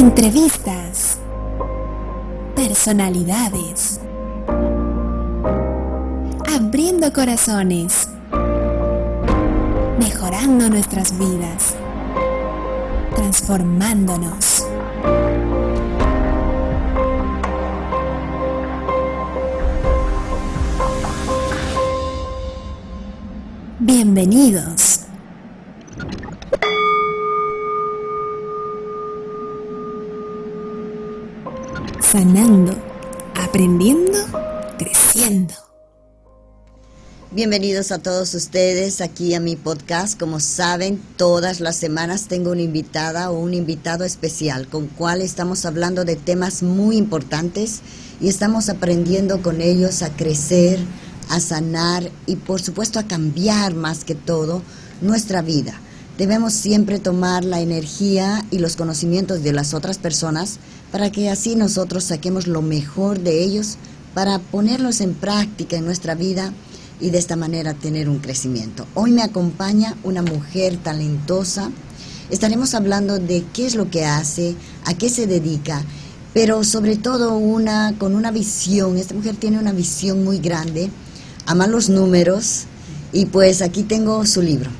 Entrevistas. Personalidades. Abriendo corazones. Mejorando nuestras vidas. Transformándonos. Bienvenidos. Sanando, aprendiendo, creciendo. Bienvenidos a todos ustedes aquí a mi podcast. Como saben, todas las semanas tengo una invitada o un invitado especial con cual estamos hablando de temas muy importantes y estamos aprendiendo con ellos a crecer, a sanar y por supuesto a cambiar más que todo nuestra vida. Debemos siempre tomar la energía y los conocimientos de las otras personas para que así nosotros saquemos lo mejor de ellos para ponerlos en práctica en nuestra vida y de esta manera tener un crecimiento. Hoy me acompaña una mujer talentosa. Estaremos hablando de qué es lo que hace, a qué se dedica, pero sobre todo una con una visión. Esta mujer tiene una visión muy grande, ama los números y pues aquí tengo su libro.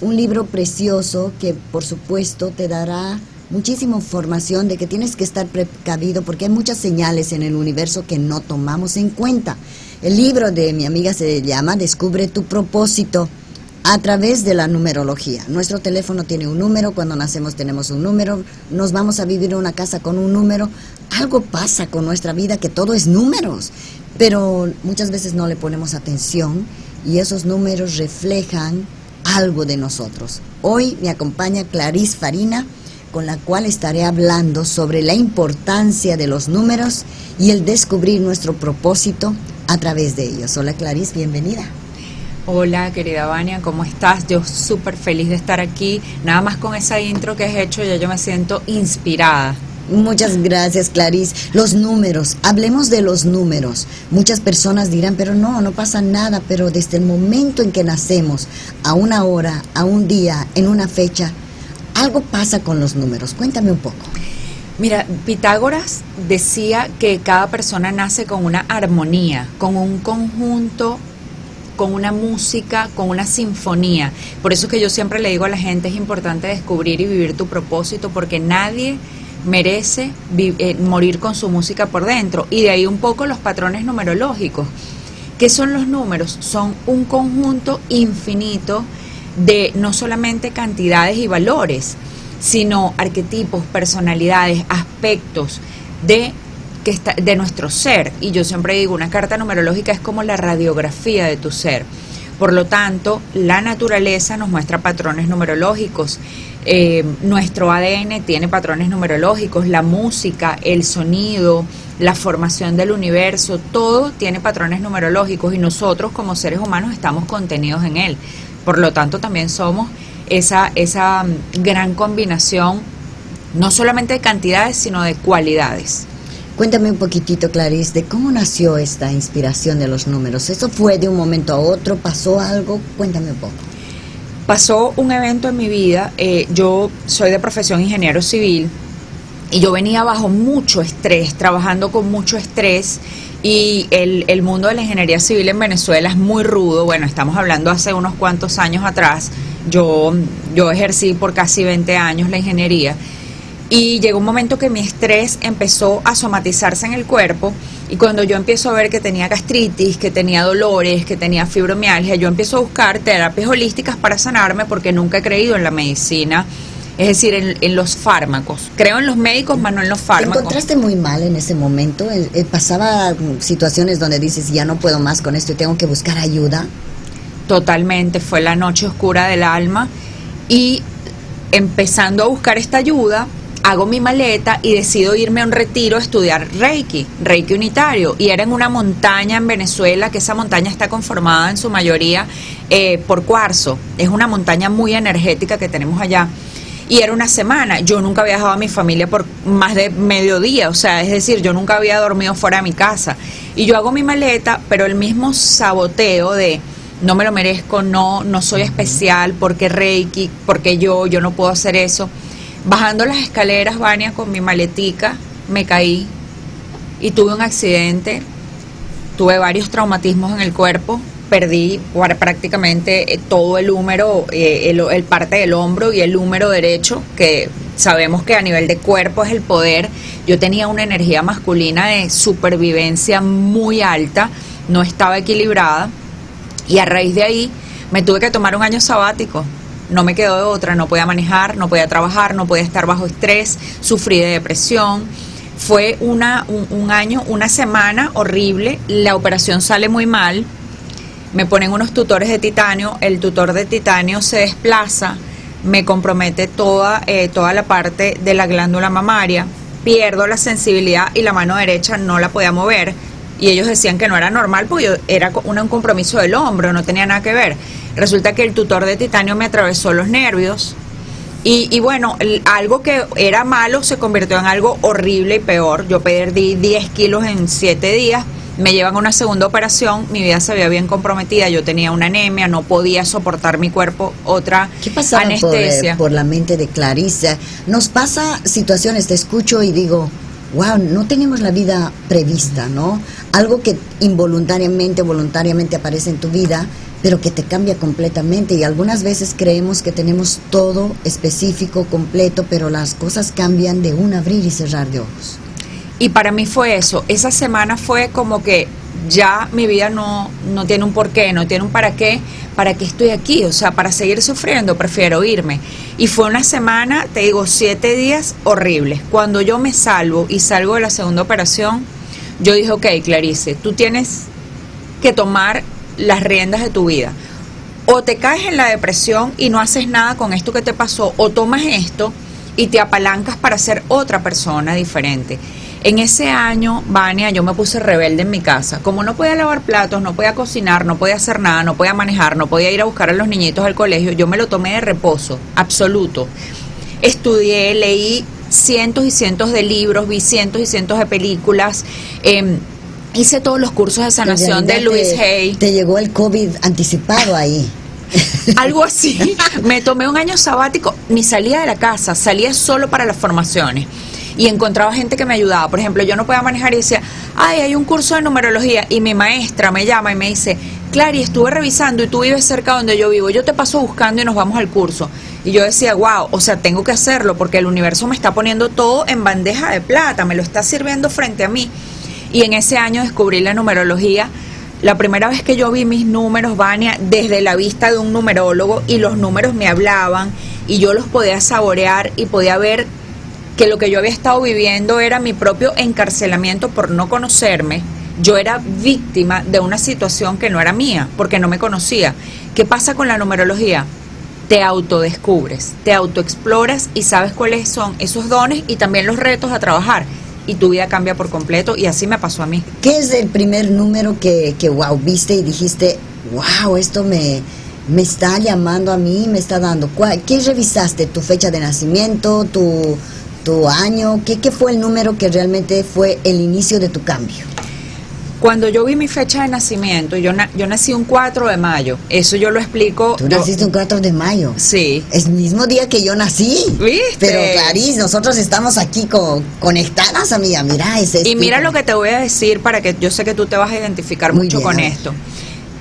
Un libro precioso que por supuesto te dará muchísima información de que tienes que estar precavido porque hay muchas señales en el universo que no tomamos en cuenta. El libro de mi amiga se llama Descubre tu propósito a través de la numerología. Nuestro teléfono tiene un número, cuando nacemos tenemos un número, nos vamos a vivir en una casa con un número. Algo pasa con nuestra vida que todo es números, pero muchas veces no le ponemos atención y esos números reflejan algo de nosotros. Hoy me acompaña Clarice Farina con la cual estaré hablando sobre la importancia de los números y el descubrir nuestro propósito a través de ellos. Hola Clarice, bienvenida. Hola querida Vania, ¿cómo estás? Yo súper feliz de estar aquí. Nada más con esa intro que has hecho ya yo me siento inspirada. Muchas gracias, Clarice. Los números, hablemos de los números. Muchas personas dirán, pero no, no pasa nada, pero desde el momento en que nacemos, a una hora, a un día, en una fecha, algo pasa con los números. Cuéntame un poco. Mira, Pitágoras decía que cada persona nace con una armonía, con un conjunto, con una música, con una sinfonía. Por eso es que yo siempre le digo a la gente, es importante descubrir y vivir tu propósito, porque nadie merece eh, morir con su música por dentro. Y de ahí un poco los patrones numerológicos. ¿Qué son los números? Son un conjunto infinito de no solamente cantidades y valores, sino arquetipos, personalidades, aspectos de, que está, de nuestro ser. Y yo siempre digo, una carta numerológica es como la radiografía de tu ser. Por lo tanto, la naturaleza nos muestra patrones numerológicos. Eh, nuestro ADN tiene patrones numerológicos, la música, el sonido, la formación del universo, todo tiene patrones numerológicos y nosotros como seres humanos estamos contenidos en él. Por lo tanto, también somos esa, esa mm, gran combinación, no solamente de cantidades, sino de cualidades. Cuéntame un poquitito, Clarice, de cómo nació esta inspiración de los números. ¿Eso fue de un momento a otro? ¿Pasó algo? Cuéntame un poco. Pasó un evento en mi vida. Eh, yo soy de profesión ingeniero civil y yo venía bajo mucho estrés, trabajando con mucho estrés y el, el, mundo de la ingeniería civil en Venezuela es muy rudo. Bueno, estamos hablando hace unos cuantos años atrás. Yo, yo ejercí por casi 20 años la ingeniería. Y llegó un momento que mi estrés empezó a somatizarse en el cuerpo. Y cuando yo empiezo a ver que tenía gastritis, que tenía dolores, que tenía fibromialgia, yo empiezo a buscar terapias holísticas para sanarme porque nunca he creído en la medicina es decir, en, los fármacos. Creo en los médicos, pero no en los fármacos. ¿Te encontraste muy mal en ese momento? Eh, eh, ¿Pasaba situaciones donde dices, ya no puedo más con esto y tengo que buscar ayuda? Totalmente, fue la noche oscura del alma y empezando a buscar esta ayuda, hago mi maleta y decido irme a un retiro a estudiar Reiki, Reiki unitario. Y era en una montaña en Venezuela, que esa montaña está conformada en su mayoría eh, por cuarzo. Es una montaña muy energética que tenemos allá y era una semana. Yo nunca había dejado a mi familia por más de mediodía, o sea, es decir, yo nunca había dormido fuera de mi casa. Y yo hago mi maleta, pero el mismo saboteo de no me lo merezco, no, no soy especial, porque Reiki, porque yo, yo no puedo hacer eso, Bajando las escaleras, Vania, con mi maletica, me caí y tuve un accidente. Tuve varios traumatismos en el cuerpo. Perdí prácticamente eh, todo el húmero, eh, el, parte del hombro y el húmero derecho, que sabemos que a nivel de cuerpo es el poder. Yo tenía una energía masculina de supervivencia muy alta, no estaba equilibrada. Y a raíz de ahí me tuve que tomar un año sabático. No me quedó de otra, no podía manejar, no podía trabajar, no podía estar bajo estrés, sufrí de depresión. Fue una, un, un año, una semana horrible, la operación sale muy mal, me ponen unos tutores de titanio, el tutor de titanio se desplaza, me compromete toda, eh, toda la parte de la glándula mamaria, pierdo la sensibilidad y la mano derecha no la podía mover. Y ellos decían que no era normal porque era un compromiso del hombro, no tenía nada que ver. Resulta que el tutor de titanio me atravesó los nervios, y, y bueno, algo que era malo se convirtió en algo horrible y peor. Yo perdí 10 kilos en 7 días. Me llevan a una segunda operación. Mi vida se veía bien comprometida. Yo tenía una anemia, no podía soportar mi cuerpo otra ¿Qué pasaba por, eh, anestesia. por la mente de Clarisa? Nos pasa situaciones, te escucho y digo, wow, no tenemos la vida prevista, ¿no? Algo que involuntariamente, voluntariamente aparece en tu vida, pero que te cambia completamente. Y algunas veces creemos que tenemos todo específico, completo, pero las cosas cambian de un abrir y cerrar de ojos. Y para mí fue eso. Esa semana fue como que ya mi vida no, no tiene un porqué, no tiene un para qué, para qué estoy aquí. O sea, para seguir sufriendo prefiero irme. Y fue una semana, te digo, siete días horribles. Cuando yo me salvo y salgo de la segunda operación, yo dije, ok, Clarice, tú tienes que tomar las riendas de tu vida. O te caes en la depresión y no haces nada con esto que te pasó, o tomas esto y te apalancas para ser otra persona diferente. En ese año, Vania, yo me puse rebelde en mi casa. Como no podía lavar platos, no podía cocinar, no podía hacer nada, no podía manejar, no podía ir a buscar a los niñitos al colegio, yo me lo tomé de reposo, absoluto. Estudié, leí cientos y cientos de libros, vi cientos y cientos de películas, eh, hice todos los cursos de sanación de Luis Hay. Te llegó el COVID anticipado ahí. Algo así. Me tomé un año sabático, ni salía de la casa, salía solo para las formaciones. Y encontraba gente que me ayudaba. Por ejemplo, yo no podía manejar y decía, ay, hay un curso de numerología. Y mi maestra me llama y me dice, Clary, estuve revisando y tú vives cerca donde yo vivo. Yo te paso buscando y nos vamos al curso. Y yo decía, wow, o sea, tengo que hacerlo porque el universo me está poniendo todo en bandeja de plata, me lo está sirviendo frente a mí. Y en ese año descubrí la numerología. La primera vez que yo vi mis números, Vania, desde la vista de un numerólogo y los números me hablaban y yo los podía saborear y podía ver que lo que yo había estado viviendo era mi propio encarcelamiento por no conocerme. Yo era víctima de una situación que no era mía, porque no me conocía. ¿Qué pasa con la numerología? Te autodescubres, te autoexploras y sabes cuáles son esos dones y también los retos a trabajar. Y tu vida cambia por completo y así me pasó a mí. ¿Qué es el primer número que, que wow, viste y dijiste, wow, esto me, me está llamando a mí, me está dando? ¿Cuál- ¿Qué revisaste? ¿Tu fecha de nacimiento? ¿Tu, tu año? ¿Qué, ¿Qué fue el número que realmente fue el inicio de tu cambio? Cuando yo vi mi fecha de nacimiento, yo, na- yo nací un 4 de mayo. Eso yo lo explico. Tú naciste un 4 de mayo. Sí. Es el mismo día que yo nací. ¿Viste? Pero Clarice, nosotros estamos aquí co- conectadas, amiga. Mira, ese Y mira lo que te voy a decir para que yo sé que tú te vas a identificar Muy mucho bien, con ver.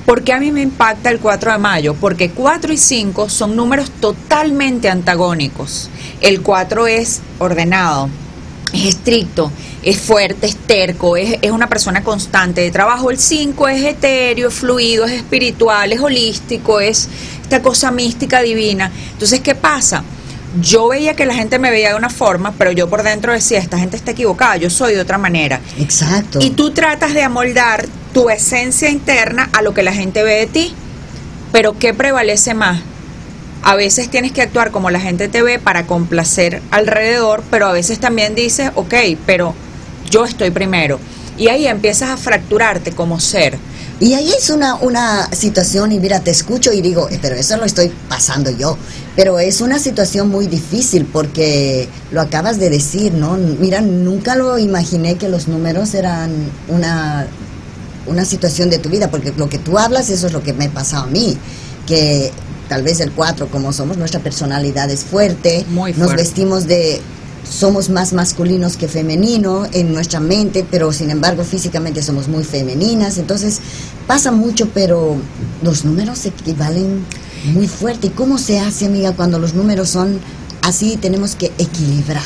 ¿Por qué a mí me impacta el 4 de mayo? Porque 4 y 5 son números totalmente antagónicos. El 4 es ordenado, es estricto, es fuerte, es terco, es, es una persona constante de trabajo. El 5 es etéreo, es fluido, es espiritual, es holístico, es esta cosa mística divina. Entonces, ¿qué pasa? Yo veía que la gente me veía de una forma, pero yo por dentro decía, esta gente está equivocada, yo soy de otra manera. Exacto. Y tú tratas de amoldar tu esencia interna a lo que la gente ve de ti. Pero ¿qué prevalece más? A veces tienes que actuar como la gente te ve para complacer alrededor, pero a veces también dices, ok, pero yo estoy primero. Y ahí empiezas a fracturarte como ser. Y ahí es una, una situación, y mira, te escucho y digo, "Eh, pero eso lo estoy pasando yo. Pero es una situación muy difícil porque lo acabas de decir, ¿no? Mira, nunca lo imaginé que los números eran una, una situación de tu vida, porque lo que tú hablas, eso es lo que me ha pasado a mí. Que tal vez el 4, como somos, nuestra personalidad es fuerte, Muy nos fuerte. vestimos de somos más masculinos que femenino en nuestra mente, pero sin embargo físicamente somos muy femeninas, entonces pasa mucho, pero los números equivalen muy fuerte. ¿Y cómo se hace, amiga, cuando los números son así? Tenemos que equilibrar.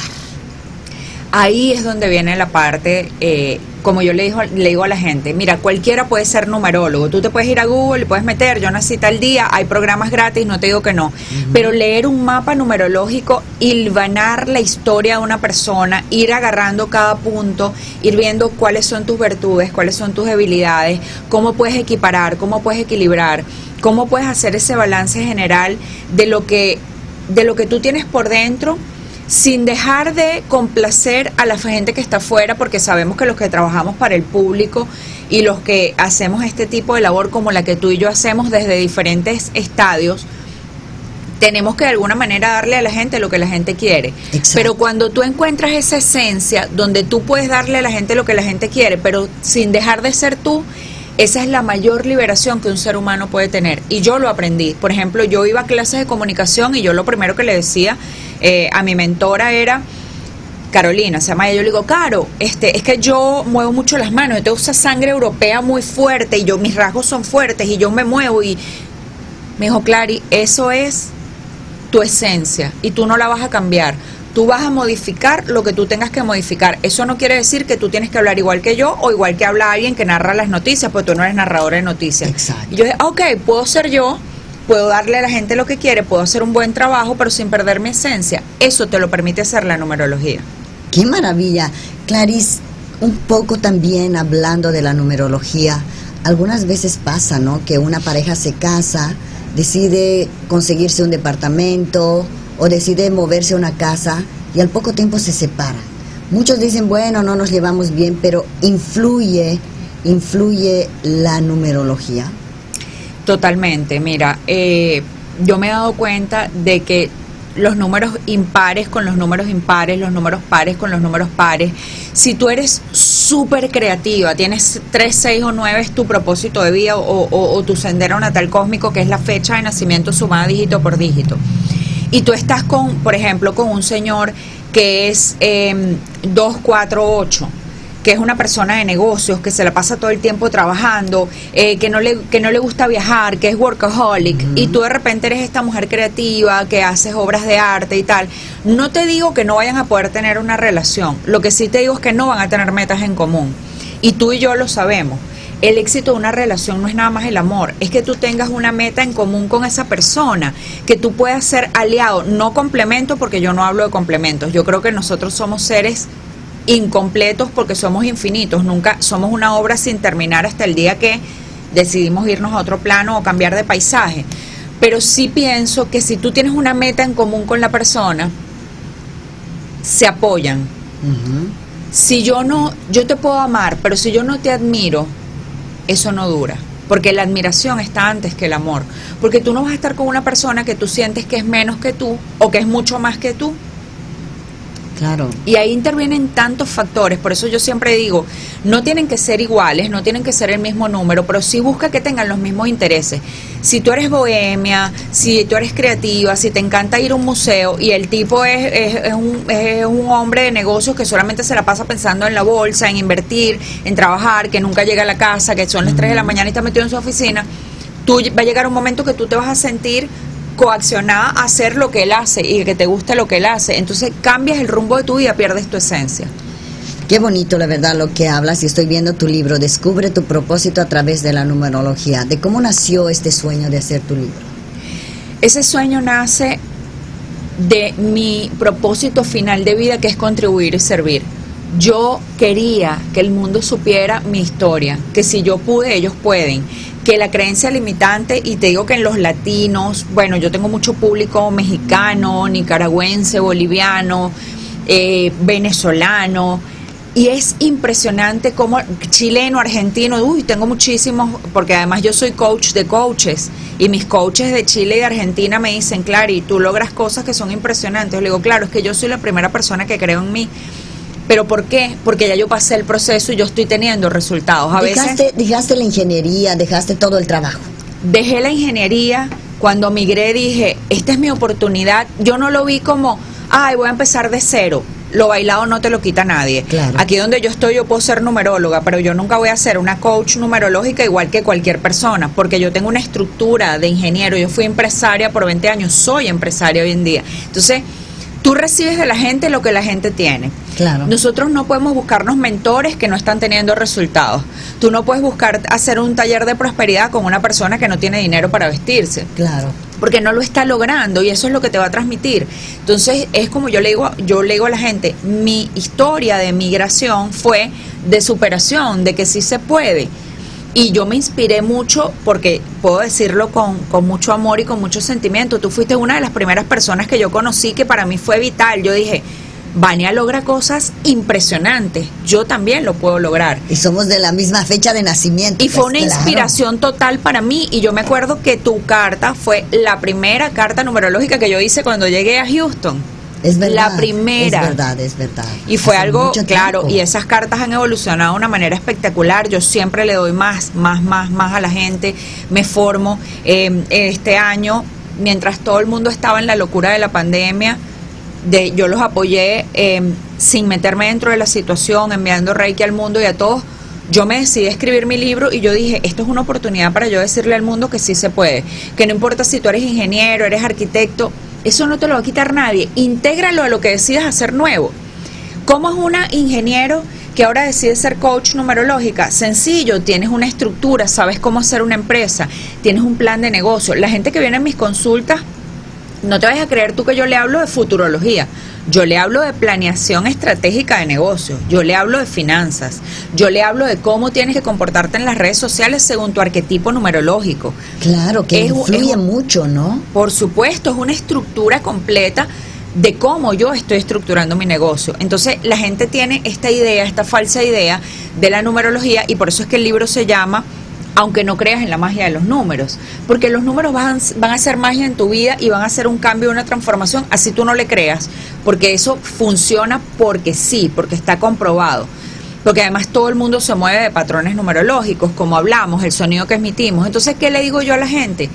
Ahí es donde viene la parte, eh, como yo le digo, le digo a la gente, mira, cualquiera puede ser numerólogo, tú te puedes ir a Google y puedes meter, yo nací tal día, hay programas gratis, no te digo que no, pero leer un mapa numerológico, hilvanar la historia de una persona, ir agarrando cada punto, ir viendo cuáles son tus virtudes, cuáles son tus debilidades, cómo puedes equiparar, cómo puedes equilibrar, cómo puedes hacer ese balance general de lo que, de lo que tú tienes por dentro sin dejar de complacer a la gente que está afuera, porque sabemos que los que trabajamos para el público y los que hacemos este tipo de labor como la que tú y yo hacemos desde diferentes estadios, tenemos que de alguna manera darle a la gente lo que la gente quiere. Exacto. Pero cuando tú encuentras esa esencia donde tú puedes darle a la gente lo que la gente quiere, pero sin dejar de ser tú, esa es la mayor liberación que un ser humano puede tener. Y yo lo aprendí. Por ejemplo, yo iba a clases de comunicación y yo lo primero que le decía eh, a mi mentora era, Carolina, se llama ella, yo le digo, Caro, este, es que yo muevo mucho las manos, yo tengo esa sangre europea muy fuerte y yo mis rasgos son fuertes y yo me muevo y me dijo, Clary, eso es tu esencia y tú no la vas a cambiar. Tú vas a modificar lo que tú tengas que modificar. Eso no quiere decir que tú tienes que hablar igual que yo o igual que habla alguien que narra las noticias, porque tú no eres narradora de noticias. Exacto. Y yo dije, ok, puedo ser yo, puedo darle a la gente lo que quiere, puedo hacer un buen trabajo, pero sin perder mi esencia. Eso te lo permite hacer la numerología. ¡Qué maravilla! Clarice, un poco también hablando de la numerología, algunas veces pasa, ¿no? Que una pareja se casa, decide conseguirse un departamento o decide moverse a una casa y al poco tiempo se separan. Muchos dicen, bueno, no nos llevamos bien, pero influye, influye la numerología. Totalmente, mira, eh, yo me he dado cuenta de que los números impares con los números impares, los números pares con los números pares, si tú eres súper creativa, tienes 3, 6 o 9 es tu propósito de vida o, o- o tu sendero natal cósmico, que es la fecha de nacimiento sumada dígito por dígito, y tú estás con, por ejemplo, con un señor que es eh, 248 que es una persona de negocios, que se la pasa todo el tiempo trabajando, eh, que, no le, que no le gusta viajar, que es workaholic, y tú de repente eres esta mujer creativa, que haces obras de arte y tal, no te digo que no vayan a poder tener una relación, lo que sí te digo es que no van a tener metas en común, y tú y yo lo sabemos. El éxito de una relación no es nada más el amor, es que tú tengas una meta en común con esa persona, que tú puedas ser aliado, no complemento, porque yo no hablo de complementos. Yo creo que nosotros somos seres incompletos porque somos infinitos, nunca somos una obra sin terminar hasta el día que decidimos irnos a otro plano o cambiar de paisaje. Pero sí pienso que si tú tienes una meta en común con la persona, se apoyan. Si yo no, yo te puedo amar, pero si yo no te admiro, eso no dura. Porque la admiración está antes que el amor. Porque tú no vas a estar con una persona que tú sientes que es menos que tú o que es mucho más que tú. Claro. Y ahí intervienen tantos factores, por eso yo siempre digo, no tienen que ser iguales, no tienen que ser el mismo número, pero sí busca que tengan los mismos intereses. Si tú eres bohemia, si tú eres creativa, si te encanta ir a un museo y el tipo es, es- es un, es un hombre de negocios que solamente se la pasa pensando en la bolsa, en invertir, en trabajar, que nunca llega a la casa, que son las 3 de la mañana y está metido en su oficina, tú va a llegar un momento que tú te vas a sentir coaccionada a hacer lo que él hace y que te guste lo que él hace. Entonces cambias el rumbo de tu vida, pierdes tu esencia. Qué bonito, la verdad, lo que hablas. Y estoy viendo tu libro, Descubre tu propósito a través de la numerología. ¿De cómo nació este sueño de hacer tu libro? Ese sueño nace de mi propósito final de vida, que es contribuir y servir. Yo quería que el mundo supiera mi historia, que si yo pude, ellos pueden, que la creencia limitante, y te digo que en los latinos, bueno, yo tengo mucho público mexicano, nicaragüense, boliviano, eh, venezolano, y es impresionante como chileno, argentino, uy, tengo muchísimos, porque además yo soy coach de coaches y mis coaches de Chile y de Argentina me dicen, Clary, tú logras cosas que son impresionantes. Le digo, claro, es que yo soy la primera persona que creo en mí. ¿Pero por qué? Porque ya yo pasé el proceso y yo estoy teniendo resultados. A dejaste, veces dejaste la ingeniería, dejaste todo el trabajo. dejé la ingeniería, cuando migré dije, esta es mi oportunidad, yo no lo vi como, ay, voy a empezar de cero. Lo bailado no te lo quita nadie. Claro. Aquí donde yo estoy yo puedo ser numeróloga, pero yo nunca voy a ser una coach numerológica igual que cualquier persona, porque yo tengo una estructura de ingeniero, yo fui empresaria por 20 años, soy empresaria hoy en día. Entonces, tú recibes de la gente lo que la gente tiene. Claro. Nosotros no podemos buscarnos mentores que no están teniendo resultados. Tú no puedes buscar hacer un taller de prosperidad con una persona que no tiene dinero para vestirse Claro. porque no lo está logrando y eso es lo que te va a transmitir. Entonces, es como yo le digo, yo le digo a la gente, mi historia de migración fue de superación, de que sí se puede. Y yo me inspiré mucho, porque puedo decirlo con, con mucho amor y con mucho sentimiento. Tú fuiste una de las primeras personas que yo conocí que para mí fue vital. Yo dije, Vania logra cosas impresionantes. Yo también lo puedo lograr. Y somos de la misma fecha de nacimiento. Y fue pues, una claro. inspiración total para mí. Y yo me acuerdo que tu carta fue la primera carta numerológica que yo hice cuando llegué a Houston. Es verdad. La primera. Es verdad, es verdad. Y fue Hace algo, claro, y esas cartas han evolucionado de una manera espectacular. Yo siempre le doy más, más, más, más a la gente. Me formo. Eh, este año, mientras todo el mundo estaba en la locura de la pandemia, de, yo los apoyé eh, sin meterme dentro de la situación, enviando Reiki al mundo y a todos. Yo me decidí a escribir mi libro y yo dije, esto es una oportunidad para yo decirle al mundo que sí se puede, que no importa si tú eres ingeniero, eres arquitecto, eso no te lo va a quitar nadie, intégralo a lo que decidas hacer nuevo. ¿Cómo es una ingeniero que ahora decide ser coach numerológica? Sencillo, tienes una estructura, sabes cómo hacer una empresa, tienes un plan de negocio. La gente que viene a mis consultas, no te vayas a creer tú que yo le hablo de futurología. Yo le hablo de planeación estratégica de negocios, yo le hablo de finanzas, yo le hablo de cómo tienes que comportarte en las redes sociales según tu arquetipo numerológico. Claro, que Es influye es mucho, ¿no? Por supuesto, es una estructura completa de cómo yo estoy estructurando mi negocio. Entonces, la gente tiene esta idea, esta falsa idea de la numerología y por eso es que el libro se llama aunque no creas en la magia de los números, porque los números van, van a hacer magia en tu vida y van a hacer un cambio, una transformación, así tú no le creas, porque eso funciona porque sí, porque está comprobado porque además todo el mundo se mueve de patrones numerológicos, como hablamos, el sonido que emitimos. Entonces, ¿qué le digo yo a la gente?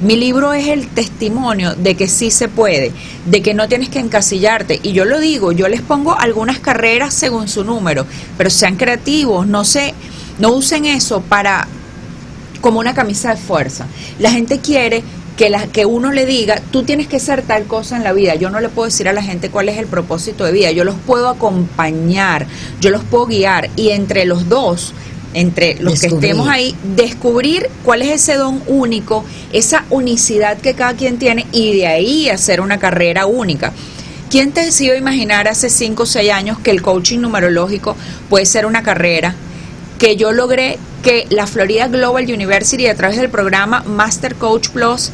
Mi libro es el testimonio de que sí se puede, de que no tienes que encasillarte. Y yo lo digo, yo les pongo algunas carreras según su número, pero sean creativos, no se, no usen eso para como una camisa de fuerza. La gente quiere que, la, que uno le diga, tú tienes que ser tal cosa en la vida. Yo no le puedo decir a la gente cuál es el propósito de vida. Yo los puedo acompañar, yo los puedo guiar y entre los dos, entre los que estemos ahí, descubrir cuál es ese don único, esa unicidad que cada quien tiene y de ahí hacer una carrera única. ¿Quién te decidió imaginar hace 5 o 6 años que el coaching numerológico puede ser una carrera? Que yo logré que la Florida Global University a través del programa Master Coach Plus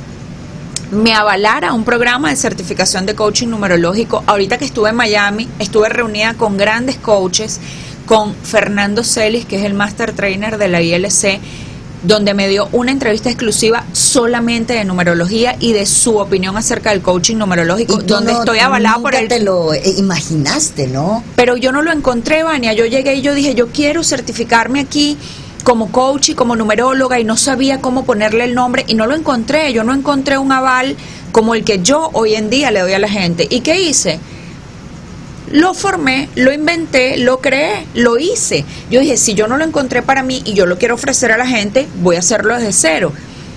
me avalara un programa de certificación de coaching numerológico. Ahorita que estuve en Miami, estuve reunida con grandes coaches, con Fernando Celis, que es el Master Trainer de la ILC, donde me dio una entrevista exclusiva solamente de numerología y de su opinión acerca del coaching numerológico, donde no- estoy avalada por el te lo eh, imaginaste, ¿no? pero yo no lo encontré, Vania. Yo llegué y yo dije, yo quiero certificarme aquí como coach y como numeróloga y no sabía cómo ponerle el nombre y no lo encontré. Yo no encontré un aval como el que yo hoy en día le doy a la gente. ¿Y qué hice? Lo formé, lo inventé, lo creé, lo hice. Yo dije, si yo no lo encontré para mí y yo lo quiero ofrecer a la gente, voy a hacerlo desde cero.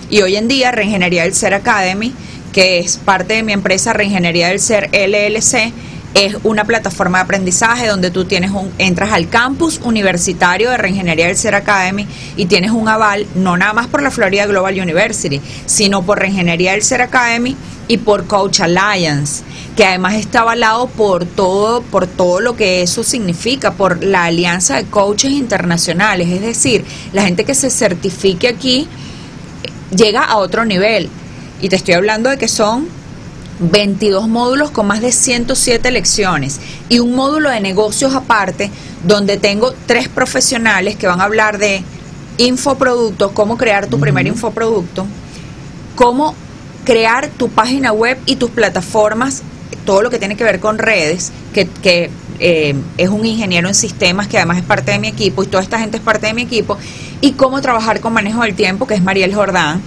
Y hoy en día, Reingeniería del Ser Academy, que es parte de mi empresa Reingeniería del Ser LLC, es una plataforma de aprendizaje donde tú tienes un, entras al campus universitario de Reingeniería del Ser Academy y tienes un aval, no nada más por la Florida Global University, sino por Reingeniería del Ser Academy y por Coach Alliance, que además está avalado por todo, por todo lo que eso significa, por la alianza de coaches internacionales, es decir, la gente que se certifique aquí llega a otro nivel. Y te estoy hablando de que son 22 módulos con más de 107 lecciones y un módulo de negocios aparte donde tengo tres profesionales que van a hablar de infoproductos, cómo crear tu primer infoproducto, cómo crear tu página web y tus plataformas, todo lo que tiene que ver con redes, que, que eh, es un ingeniero en sistemas que además es parte de mi equipo y toda esta gente es parte de mi equipo, y cómo trabajar con manejo del tiempo, que es Mariel Jordán,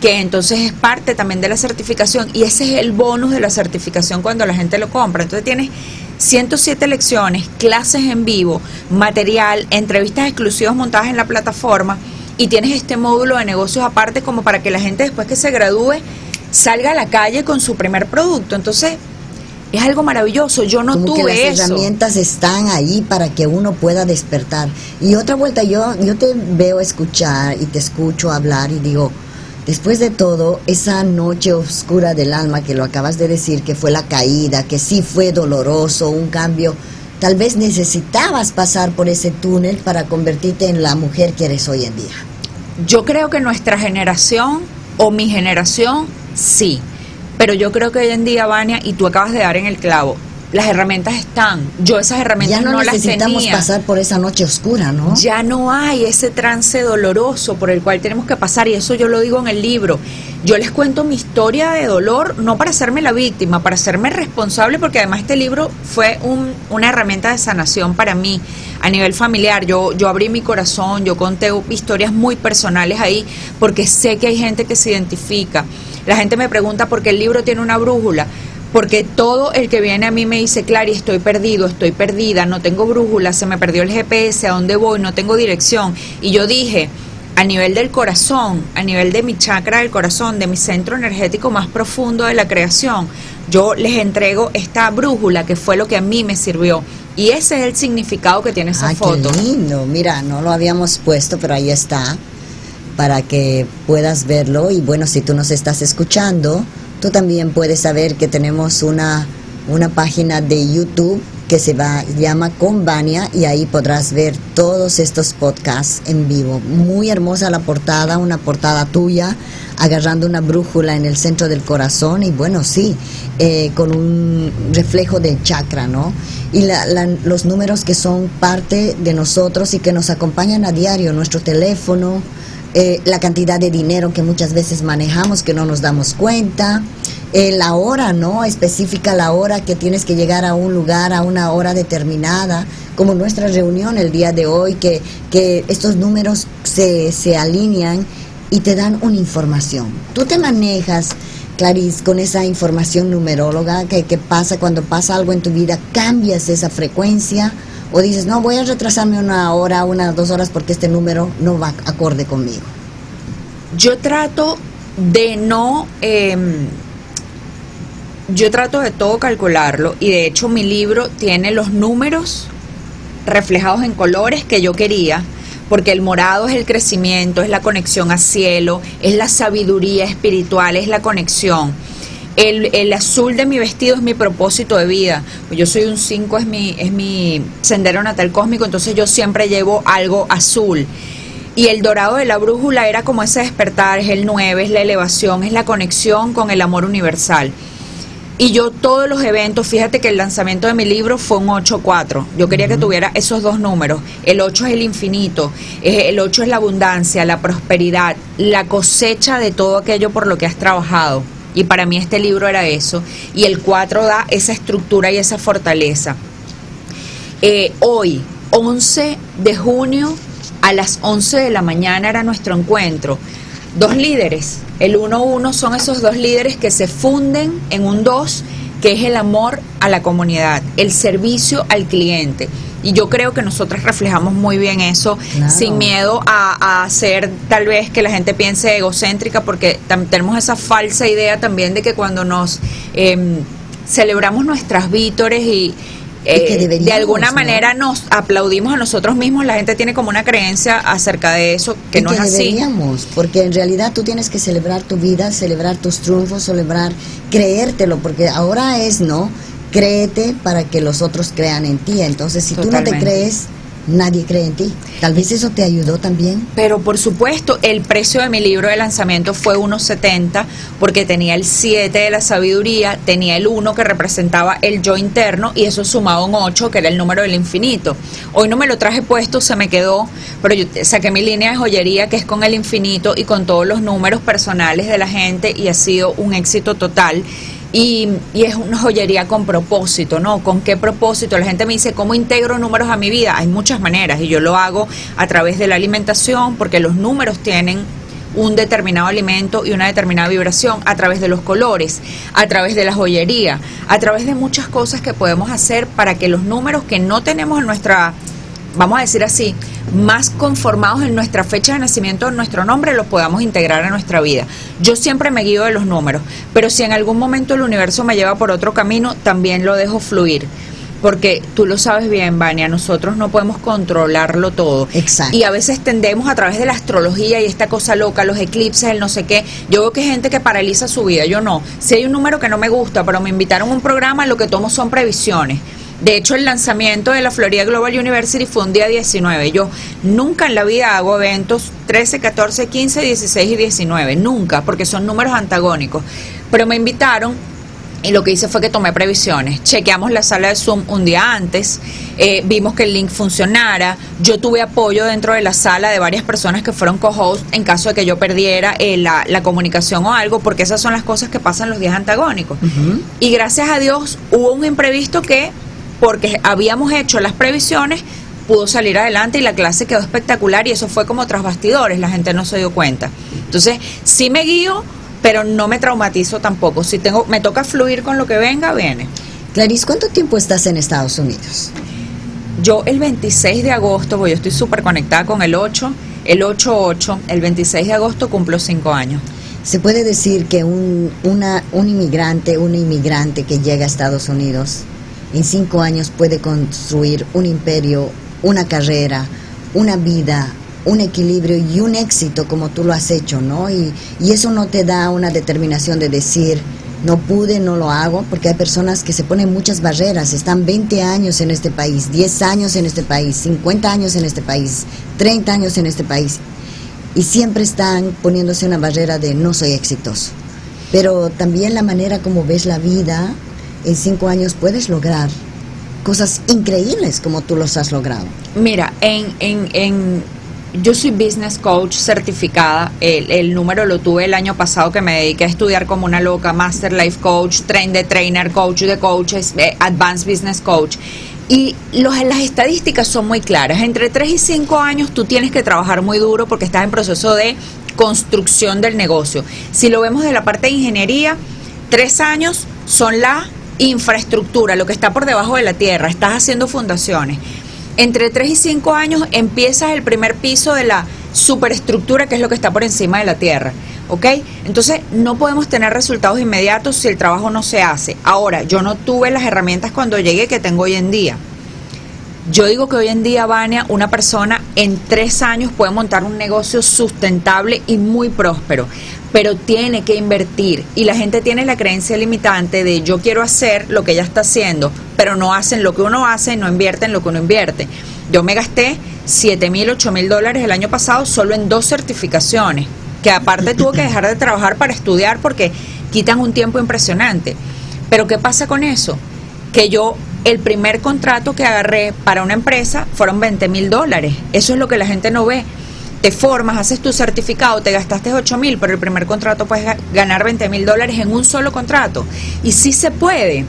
que entonces es parte también de la certificación y ese es el bonus de la certificación cuando la gente lo compra. Entonces tienes 107 lecciones, clases en vivo, material, entrevistas exclusivas montadas en la plataforma y tienes este módulo de negocios aparte como para que la gente después que se gradúe salga a la calle con su primer producto. Entonces, es algo maravilloso. Yo no Como tuve que las eso. herramientas están ahí para que uno pueda despertar. Y otra vuelta, yo, yo te veo escuchar y te escucho hablar y digo, después de todo, esa noche oscura del alma que lo acabas de decir, que fue la caída, que sí fue doloroso, un cambio, tal vez necesitabas pasar por ese túnel para convertirte en la mujer que eres hoy en día. Yo creo que nuestra generación o mi generación sí. Pero yo creo que hoy en día, Vania, y tú acabas de dar en el clavo, las herramientas están. Yo esas herramientas Ya no, no, las necesitamos tenía. pasar por esa noche oscura, ¿no? Ya no hay ese trance doloroso por el cual tenemos que pasar y eso yo lo digo en el libro. Yo les cuento mi historia de dolor no para hacerme la víctima, para hacerme responsable porque además este libro fue un- una herramienta de sanación para mí a nivel familiar. Yo, yo abrí mi corazón, yo conté historias muy personales ahí porque sé que hay gente que se identifica. La gente me pregunta por qué el libro tiene una brújula. Porque todo el que viene a mí me dice, Clary, estoy perdido, estoy perdida, no tengo brújula, se me perdió el GPS, a dónde voy, no tengo dirección. Y yo dije, a nivel del corazón, a nivel de mi chakra del corazón, de mi centro energético más profundo de la creación, yo les entrego esta brújula que fue lo que a mí me sirvió. Y ese es el significado que tiene esa Ay, foto. qué lindo. Mira, no lo habíamos puesto, pero ahí está para que puedas verlo. Y bueno, si tú nos estás escuchando, tú también puedes saber que tenemos una, una página de YouTube que se va, llama Convania y ahí podrás ver todos estos podcasts en vivo. Muy hermosa la portada, una portada tuya, agarrando una brújula en el centro del corazón y bueno, sí, eh, con un reflejo del chakra, ¿no? Y la- la- los números que son parte de nosotros y que nos acompañan a diario, nuestro teléfono, eh, la cantidad de dinero que muchas veces manejamos que no nos damos cuenta, eh, la hora, ¿no? Específica la hora que tienes que llegar a un lugar a una hora determinada, como nuestra reunión el día de hoy, que, que estos números se, se alinean y te dan una información. Tú te manejas, Clarice, con esa información numeróloga, que, que pasa cuando pasa algo en tu vida, cambias esa frecuencia o dices, no, voy a retrasarme una hora, unas dos horas porque este número no va acorde conmigo. Yo trato de no... em, yo trato de todo calcularlo y de hecho mi libro tiene los números reflejados en colores que yo quería, porque el morado es el crecimiento, es la conexión a cielo, es la sabiduría espiritual, es la conexión. El, el azul de mi vestido es mi propósito de vida. Yo soy un 5, es mi, es mi sendero natal cósmico, entonces yo siempre llevo algo azul. Y el dorado de la brújula era como ese despertar, es el 9, es la elevación, es la conexión con el amor universal. Y yo todos los eventos, fíjate que el lanzamiento de mi libro fue un 8-4. Yo quería que tuviera esos dos números. El 8 es el infinito, el 8 es la abundancia, la prosperidad, la cosecha de todo aquello por lo que has trabajado. Y para mí este libro era eso. Y el 4 da esa estructura y esa fortaleza. Eh, hoy, 11 de junio, a las 11 de la mañana era nuestro encuentro. Dos líderes, el 1-1 son esos dos líderes que se funden en un 2, que es el amor a la comunidad, el servicio al cliente. Y yo creo que nosotras reflejamos muy bien eso, Claro. sin miedo a, a ser tal vez que la gente piense egocéntrica, porque tenemos esa falsa idea también de que cuando nos em, celebramos nuestras vítores y, eh, de alguna ¿no? manera nos aplaudimos a nosotros mismos, la gente tiene como una creencia acerca de eso que Y no es así. deberíamos, porque en realidad tú tienes que celebrar tu vida, celebrar tus triunfos, celebrar, creértelo, porque ahora es no, créete para que los otros crean en ti. Entonces, si tú no te crees, nadie cree en ti. Tal vez eso te ayudó también. Pero por supuesto, el precio de mi libro de lanzamiento fue 1.70 porque tenía el 7 de la sabiduría, tenía el 1 que representaba el yo interno y eso sumaba un 8 que era el número del infinito. Hoy no me lo traje puesto, se me quedó, pero yo saqué mi línea de joyería que es con el infinito y con todos los números personales de la gente y ha sido un éxito total. Y, y es una joyería con propósito, ¿no? ¿Con qué propósito? La gente me dice, ¿cómo integro números a mi vida? Hay muchas maneras y yo lo hago a través de la alimentación porque los números tienen un determinado alimento y una determinada vibración a través de los colores, a través de la joyería, a través de muchas cosas que podemos hacer para que los números que no tenemos en nuestra vamos a decir así, más conformados en nuestra fecha de nacimiento, en nuestro nombre, los podamos integrar a nuestra vida. Yo siempre me guío de los números, pero si en algún momento el universo me lleva por otro camino, también lo dejo fluir. Porque tú lo sabes bien, Vania, nosotros no podemos controlarlo todo. Exacto. Y a veces tendemos a través de la astrología y esta cosa loca, los eclipses, el no sé qué. Yo veo que hay gente que paraliza su vida, yo no. Si hay un número que no me gusta, pero me invitaron a un programa, lo que tomo son previsiones. De hecho, el lanzamiento de la Florida Global University fue un día 19. Yo nunca en la vida hago eventos 13, 14, 15, 16 y 19. Nunca, porque son números antagónicos. Pero me invitaron y lo que hice fue que tomé previsiones. Chequeamos la sala de Zoom un día antes, eh, vimos que el link funcionara. Yo tuve apoyo dentro de la sala de varias personas que fueron co-host en caso de que yo perdiera eh, la, la, comunicación o algo, porque esas son las cosas que pasan los días antagónicos. Uh -huh. Y gracias a Dios hubo un imprevisto que porque habíamos hecho las previsiones, pudo salir adelante y la clase quedó espectacular y eso fue como tras bastidores, la gente no se dio cuenta. Entonces, sí me guío, pero no me traumatizo tampoco. Si tengo, me toca fluir con lo que venga, viene. Clarice, ¿cuánto tiempo estás en Estados Unidos? Yo el 26 de agosto, porque yo estoy súper conectada con el 8, el 8-8, el 26 de agosto cumplo 5 años. Se puede decir que un, una, un inmigrante, una inmigrante que llega a Estados Unidos en cinco años puede construir un imperio, una carrera, una vida, un equilibrio y un éxito como tú lo has hecho, ¿no? Y, eso no te da una determinación de decir, no pude, no lo hago, porque hay personas que se ponen muchas barreras, están 20 años en este país, 10 años en este país, 50 años en este país, 30 años en este país, y siempre están poniéndose una barrera de no soy exitoso. Pero también la manera como ves la vida, en cinco años puedes lograr cosas increíbles como tú los has logrado. Mira, en, en, en yo soy business coach certificada. El, el, número lo tuve el año pasado que me dediqué a estudiar como una loca, Master Life Coach, Train de Trainer, Coach de Coaches, eh, Advanced Business Coach. Y los, las estadísticas son muy claras. Entre 3 y 5 años tú tienes que trabajar muy duro porque estás en proceso de construcción del negocio. Si lo vemos de la parte de ingeniería, 3 años son la infraestructura, lo que está por debajo de la tierra, estás haciendo fundaciones. Entre 3 y 5 años empiezas el primer piso de la superestructura, que es lo que está por encima de la tierra. ¿Ok? Entonces no podemos tener resultados inmediatos si el trabajo no se hace. Ahora, yo no tuve las herramientas cuando llegué que tengo hoy en día. Yo digo que hoy en día, Vania, una persona en tres años puede montar un negocio sustentable y muy próspero, pero tiene que invertir. Y la gente tiene la creencia limitante de yo quiero hacer lo que ella está haciendo, pero no hacen lo que uno hace, no invierten lo que uno invierte. Yo me gasté 7 mil, 8 mil dólares el año pasado solo en dos certificaciones, que aparte tuve que dejar de trabajar para estudiar porque quitan un tiempo impresionante. Pero ¿qué pasa con eso? Que yo el primer contrato que agarré para una empresa fueron 20 mil dólares. Eso es lo que la gente no ve. Te formas, haces tu certificado, te gastaste 8 mil, pero el primer contrato puedes ganar 20 mil dólares en un solo contrato. Y sí se puede,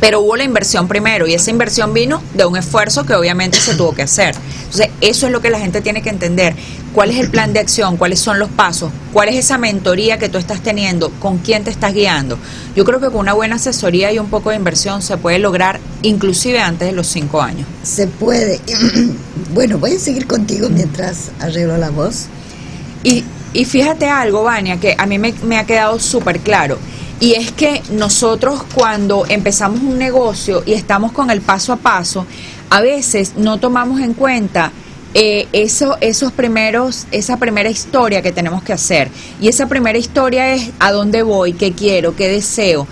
pero hubo la inversión primero y esa inversión vino de un esfuerzo que obviamente se tuvo que hacer. Entonces, eso es lo que la gente tiene que entender. ¿Cuál es el plan de acción? ¿Cuáles son los pasos? ¿Cuál es esa mentoría que tú estás teniendo? ¿Con quién te estás guiando? Yo creo que con una buena asesoría y un poco de inversión se puede lograr inclusive antes de los cinco años. Se puede. Bueno, voy a seguir contigo mientras arreglo la voz. Y, y fíjate algo, Vania, que a mí me, me ha quedado súper claro. Y es que nosotros cuando empezamos un negocio y estamos con el paso a paso, a veces no tomamos en cuenta eh, eso, esos primeros, esa primera historia que tenemos que hacer. Y esa primera historia es a dónde voy, qué quiero, qué deseo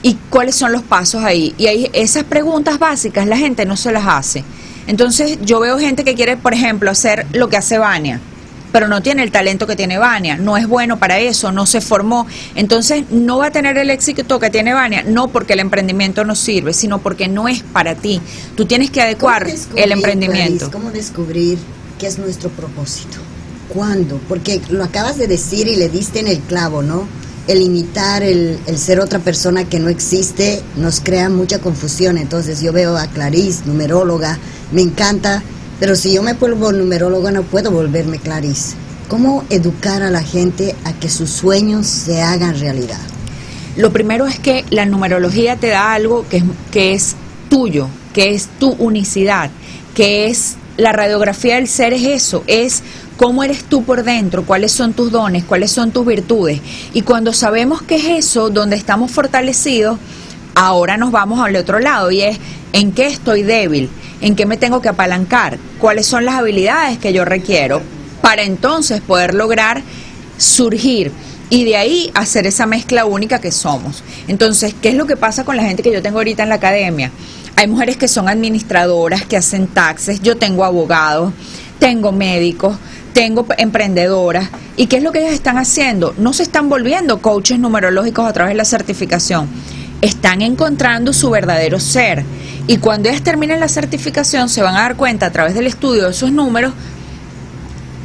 y cuáles son los pasos ahí. Y ahí esas preguntas básicas la gente no se las hace. Entonces yo veo gente que quiere, por ejemplo, hacer lo que hace Vania pero no tiene el talento que tiene Vania, no es bueno para eso, no se formó, entonces no va a tener el éxito que tiene Vania, no porque el emprendimiento no sirve, sino porque no es para ti. Tú tienes que adecuar el emprendimiento. ¿Cómo descubrir qué es nuestro propósito? ¿Cuándo? Porque lo acabas de decir y le diste en el clavo, ¿no? El imitar, el, el ser otra persona que no existe, nos crea mucha confusión. Entonces yo veo a Clarice, numeróloga, me encanta pero si yo me vuelvo numeróloga no puedo volverme Clarice. ¿Cómo educar a la gente a que sus sueños se hagan realidad? Lo primero es que la numerología te da algo que es, que es tuyo, que es tu unicidad, que es la radiografía del ser es eso, es cómo eres tú por dentro, cuáles son tus dones, cuáles son tus virtudes. Y cuando sabemos que es eso, donde estamos fortalecidos, ahora nos vamos al otro lado y es en qué estoy débil, en qué me tengo que apalancar, cuáles son las habilidades que yo requiero para entonces poder lograr surgir y de ahí hacer esa mezcla única que somos. Entonces, ¿qué es lo que pasa con la gente que yo tengo ahorita en la academia? Hay mujeres que son administradoras, que hacen taxes, yo tengo abogados, tengo médicos, tengo emprendedoras. ¿Y qué es lo que ellas están haciendo? No se están volviendo coaches numerológicos a través de la certificación. Están encontrando su verdadero ser. Y cuando ellas terminen la certificación, se van a dar cuenta a través del estudio de esos números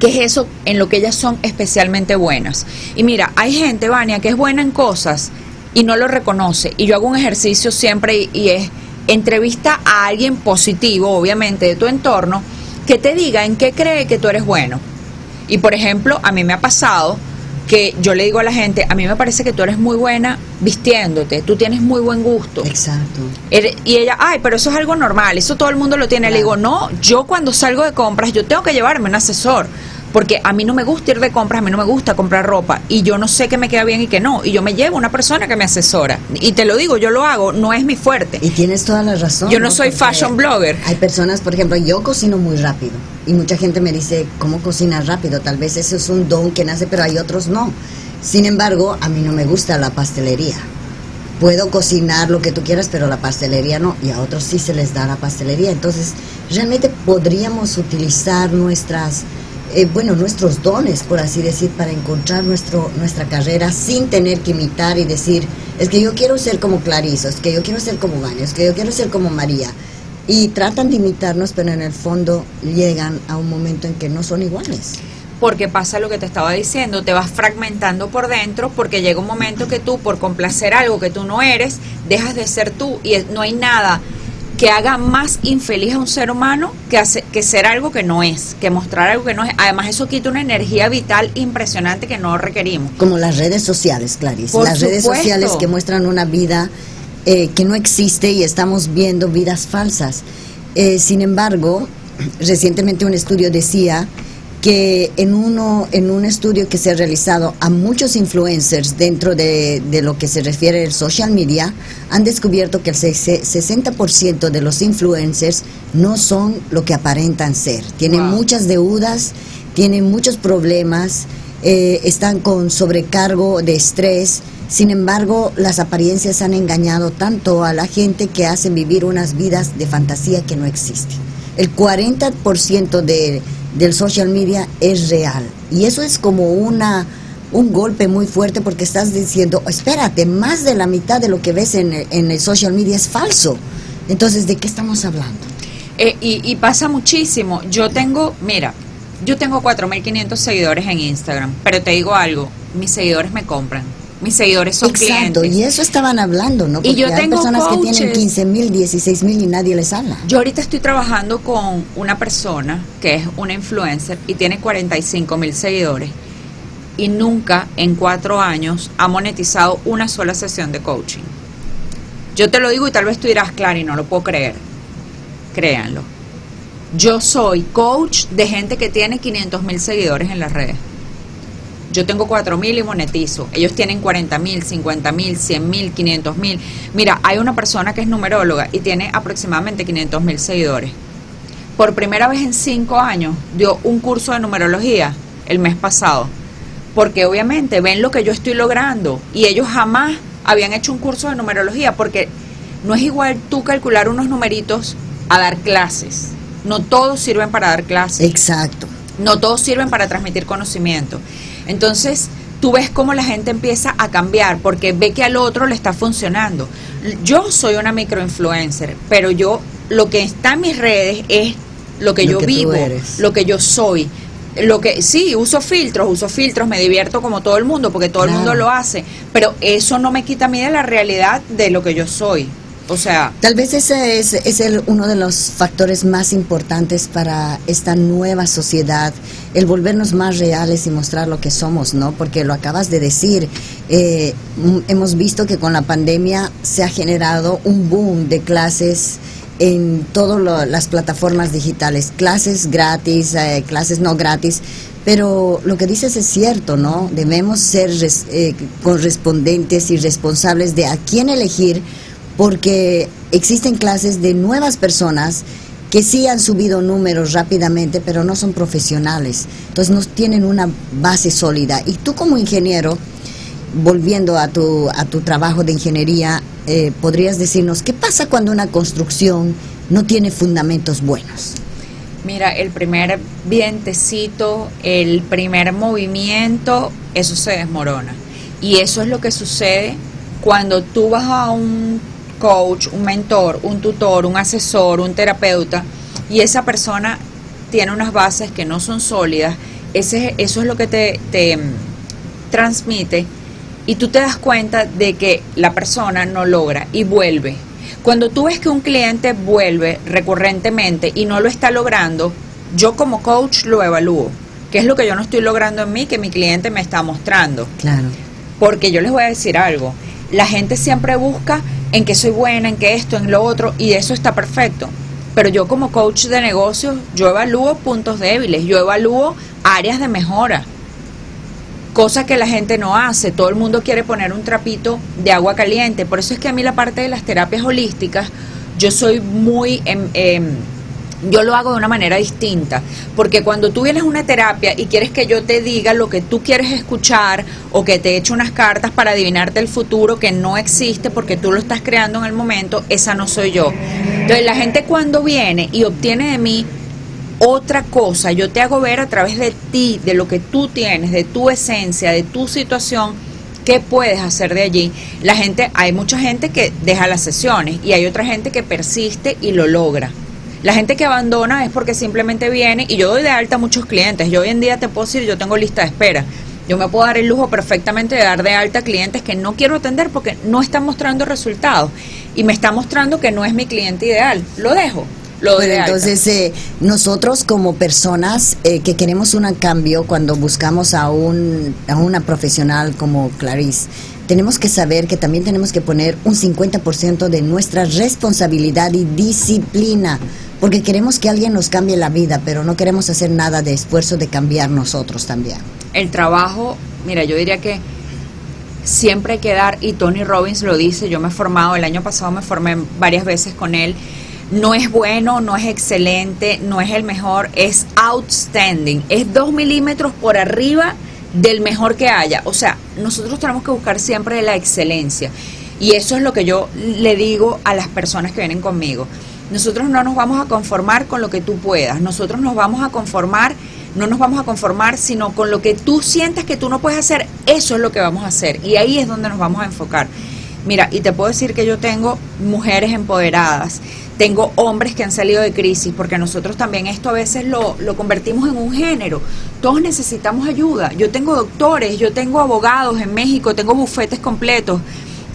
que es eso en lo que ellas son especialmente buenas. Y mira, hay gente, Vania, que es buena en cosas y no lo reconoce. Y yo hago un ejercicio siempre y es entrevista a alguien positivo, obviamente, de tu entorno, que te diga en qué cree que tú eres bueno. Y por ejemplo, a mí me ha pasado que yo le digo a la gente, a mí me parece que tú eres muy buena vistiéndote, tú tienes muy buen gusto. Exacto. Y ella, ay, pero eso es algo normal, eso todo el mundo lo tiene. Le digo, no, yo cuando salgo de compras, yo tengo que llevarme un asesor porque a mí no me gusta ir de compras, a mí no me gusta comprar ropa y yo no sé qué me queda bien y qué no. Y yo me llevo una persona que me asesora. Y te lo digo, yo lo hago, no es mi fuerte. Y tienes toda la razón. Yo no, soy fashion blogger. Hay personas, por ejemplo, yo cocino muy rápido y mucha gente me dice, ¿cómo cocinas rápido? Tal vez eso es un don que nace, pero hay otros no. Sin embargo, a mí no me gusta la pastelería. Puedo cocinar lo que tú quieras, pero la pastelería no, y a otros sí se les da la pastelería. Entonces, realmente podríamos utilizar nuestras eh, bueno, nuestros dones, por así decir, para encontrar nuestro, nuestra carrera sin tener que imitar y decir, es que yo quiero ser como Clarice, es que yo quiero ser como Vania, es que yo quiero ser como María. Y tratan de imitarnos, pero en el fondo llegan a un momento en que no son iguales. Porque pasa lo que te estaba diciendo, te vas fragmentando por dentro porque llega un momento que tú, por complacer algo que tú no eres, dejas de ser tú y no hay nada que haga más infeliz a un ser humano que, hace, que ser algo que no es, que mostrar algo que no es. Además, eso quita una energía vital impresionante que no requerimos. Como las redes sociales, Clarice. las redes sociales que muestran una vida eh, que no existe y estamos viendo vidas falsas. Eh, sin embargo, recientemente un estudio decía que en, uno, en un estudio que se ha realizado a muchos influencers dentro de, lo que se refiere al social media, han descubierto que el 60% de los influencers no son lo que aparentan ser. Tienen muchas deudas, tienen muchos problemas, eh, están con sobrecargo de estrés. Sin embargo, las apariencias han engañado tanto a la gente que hacen vivir unas vidas de fantasía que no existen. El 40% de del social media es real. Y eso es como una un golpe muy fuerte porque estás diciendo, espérate, más de la mitad de lo que ves en, en el social media es falso. Entonces, ¿de qué estamos hablando? Eh, y, y, pasa muchísimo. Yo tengo, mira, yo tengo 4.500 seguidores en Instagram, pero te digo algo, mis seguidores me compran mis seguidores son Exacto, y eso estaban hablando, ¿no? Porque y yo hay tengo personas que tienen 15 mil, 16 mil y nadie les habla. Yo ahorita estoy trabajando con una persona que es una influencer y tiene 45 mil seguidores y nunca en cuatro años ha monetizado una sola sesión de coaching. Yo te lo digo y tal vez tú dirás, claro, y no lo puedo creer. Créanlo. Yo soy coach de gente que tiene 500 mil seguidores en las redes. Yo tengo 4 mil y monetizo. Ellos tienen 40 mil, 50 mil, 100 mil, 500 mil. Mira, hay una persona que es numeróloga y tiene aproximadamente 500 mil seguidores. Por primera vez en 5 años dio un curso de numerología el mes pasado. Porque obviamente ven lo que yo estoy logrando y ellos jamás habían hecho un curso de numerología porque no es igual tú calcular unos numeritos a dar clases. No todos sirven para dar clases. Exacto. No todos sirven para transmitir conocimiento. Entonces, tú ves cómo la gente empieza a cambiar porque ve que al otro le está funcionando. Yo soy una microinfluencer, pero yo lo que está en mis redes es lo que yo vivo, lo que yo soy. Lo que sí, uso filtros, uso filtros, me divierto como todo el mundo porque todo el mundo lo hace, pero eso no me quita a mí de la realidad de lo que yo soy. O sea, Tal vez ese es, el- uno de los factores más importantes para esta nueva sociedad, el volvernos más reales y mostrar lo que somos, ¿no? Porque lo acabas de decir, eh, mm, hemos visto que con la pandemia se ha generado un boom de clases en todas las plataformas digitales, clases gratis, eh, clases no gratis, pero lo que dices es cierto, ¿no? Debemos ser res- eh, correspondentes y responsables de a quién elegir porque existen clases de nuevas personas que sí han subido números rápidamente, pero no son profesionales. Entonces no tienen una base sólida. Y tú como ingeniero, volviendo a tu, a tu trabajo de ingeniería, eh, podrías decirnos, ¿qué pasa cuando una construcción no tiene fundamentos buenos? mira, el primer vientecito, el primer movimiento, eso se desmorona. Y eso es lo que sucede cuando tú vas a un coach, un mentor, un tutor, un asesor, un terapeuta, y esa persona tiene unas bases que no son sólidas, ese, eso es lo que te, te mm, transmite y tú te das cuenta de que la persona no logra y vuelve. Cuando tú ves que un cliente vuelve recurrentemente y no lo está logrando, yo como coach lo evalúo. ¿Qué es lo que yo no estoy logrando en mí que mi cliente me está mostrando? Claro. Porque yo les voy a decir algo, la gente siempre busca en que soy buena, en que esto, en lo otro, y eso está perfecto. Pero yo como coach de negocios, yo evalúo puntos débiles, yo evalúo áreas de mejora, cosa que la gente no hace. Todo el mundo quiere poner un trapito de agua caliente. Por eso es que a mí la parte de las terapias holísticas, yo soy muy... em, em, yo lo hago de una manera distinta, porque cuando tú vienes a una terapia y quieres que yo te diga lo que tú quieres escuchar o que te eche unas cartas para adivinarte el futuro que no existe porque tú lo estás creando en el momento, esa no soy yo. Entonces la gente cuando viene y obtiene de mí otra cosa, yo te hago ver a través de ti, de lo que tú tienes, de tu esencia, de tu situación, qué puedes hacer de allí. La gente, hay mucha gente que deja las sesiones y hay otra gente que persiste y lo logra. La gente que abandona es porque simplemente viene y yo doy de alta a muchos clientes. Yo hoy en día te puedo decir, yo tengo lista de espera. Yo me puedo dar el lujo perfectamente de dar de alta a clientes que no quiero atender porque no están mostrando resultados y me está mostrando que no es mi cliente ideal. Lo dejo. Lo doy alta. entonces, eh, nosotros como personas eh, que queremos un cambio cuando buscamos a, un, a una profesional como Clarice, tenemos que saber que también tenemos que poner un 50% de nuestra responsabilidad y disciplina, porque queremos que alguien nos cambie la vida, pero no queremos hacer nada de esfuerzo de cambiar nosotros también. el trabajo, mira, yo diría que siempre hay que dar, y Tony Robbins lo dice, yo me he formado, el año pasado me formé varias veces con él, no es bueno, no es excelente, no es el mejor, es outstanding, es dos milímetros por arriba del mejor que haya. O sea, nosotros tenemos que buscar siempre la excelencia. Y eso es lo que yo le digo a las personas que vienen conmigo. Nosotros no nos vamos a conformar con lo que tú puedas, nosotros nos vamos a conformar, no nos vamos a conformar, sino con lo que tú sientas que tú no puedes hacer, eso es lo que vamos a hacer. Y ahí es donde nos vamos a enfocar. Mira, y te puedo decir que yo tengo mujeres empoderadas, tengo hombres que han salido de crisis, porque nosotros también esto a veces lo, lo convertimos en un género. Todos necesitamos ayuda. Yo tengo doctores, yo tengo abogados en México, tengo bufetes completos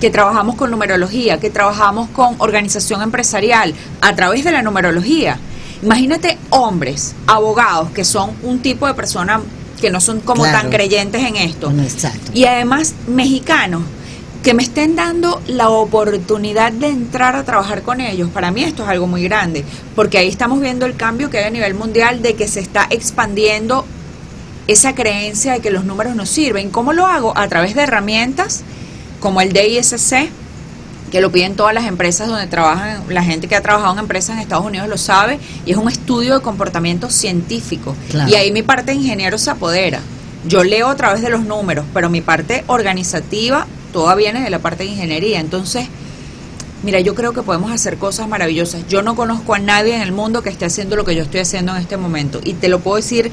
que trabajamos con numerología, que trabajamos con organización empresarial a través de la numerología. Imagínate hombres, abogados, que son un tipo de persona que no son como Claro. tan creyentes en esto. Exacto. Y además mexicanos que me estén dando la oportunidad de entrar a trabajar con ellos, para mí esto es algo muy grande, porque ahí estamos viendo el cambio que hay a nivel mundial de que se está expandiendo esa creencia de que los números no sirven. ¿Cómo lo hago? A través de herramientas como el DISC, que lo piden todas las empresas donde trabajan, la gente que ha trabajado en empresas en Estados Unidos lo sabe, y es un estudio de comportamiento científico. Claro. Y ahí mi parte de ingeniero se apodera. Yo leo a través de los números, pero mi parte organizativa toda viene de la parte de ingeniería. Entonces, mira, yo creo que podemos hacer cosas maravillosas. Yo no conozco a nadie en el mundo que esté haciendo lo que yo estoy haciendo en este momento. Y te lo puedo decir,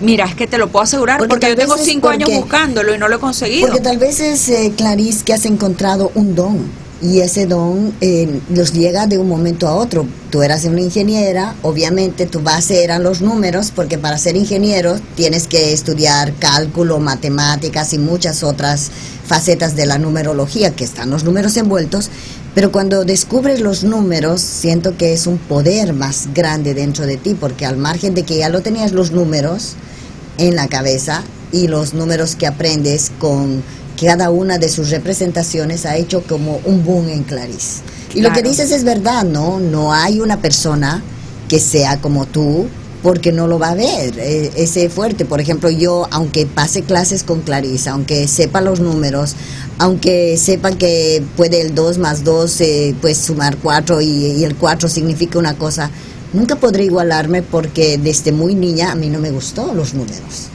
mira, es que te lo puedo asegurar Porque yo tengo cinco años buscándolo y no lo he conseguido. Porque tal vez es, eh, Clarice, que has encontrado un don. Y ese don eh, nos llega de un momento a otro. Tú eras una ingeniera, obviamente tu base eran los números, porque para ser ingeniero tienes que estudiar cálculo, matemáticas y muchas otras facetas de la numerología, que están los números envueltos, pero cuando descubres los números, siento que es un poder más grande dentro de ti, porque al margen de que ya lo tenías los números en la cabeza y los números que aprendes con cada una de sus representaciones ha hecho como un boom en Clarice. Y lo que dices es verdad, ¿no? No hay una persona que sea como tú porque no lo va a ver. E, ese fuerte, por ejemplo, yo, aunque pase clases con Clarice, aunque sepa los números, aunque sepa que puede el 2 más 2 eh, pues sumar 4 y, y el 4 significa una cosa, nunca podré igualarme porque desde muy niña a mí no me gustó los números.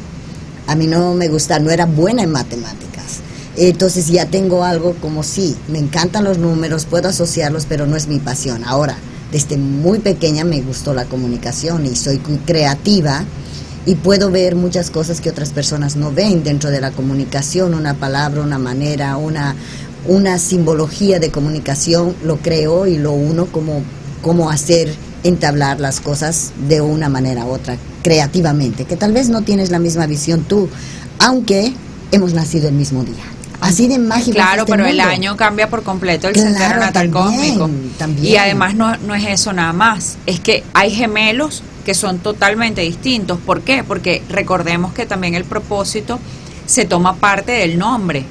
A mí no me gusta, no era buena en matemáticas. Entonces ya tengo algo como sí, me encantan los números, puedo asociarlos, pero no es mi pasión. Ahora, desde muy pequeña me gustó la comunicación y soy creativa y puedo ver muchas cosas que otras personas no ven dentro de la comunicación, una palabra, una manera, una, una simbología de comunicación, lo creo y lo uno como, como hacer entablar las cosas de una manera u otra, creativamente, que tal vez no tienes la misma visión tú, aunque hemos nacido el mismo día. Así de mágico. Claro, pero el año cambia por completo el claro, natal cósmico. Y además no, no es eso nada más. Es que hay gemelos que son totalmente distintos. ¿Por qué? Porque recordemos que también el propósito se toma parte del nombre.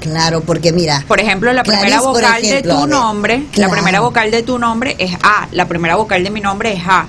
Claro, porque mira. Por ejemplo, la primera vocal de tu nombre, la primera vocal de tu nombre es A, la primera vocal de mi nombre es A,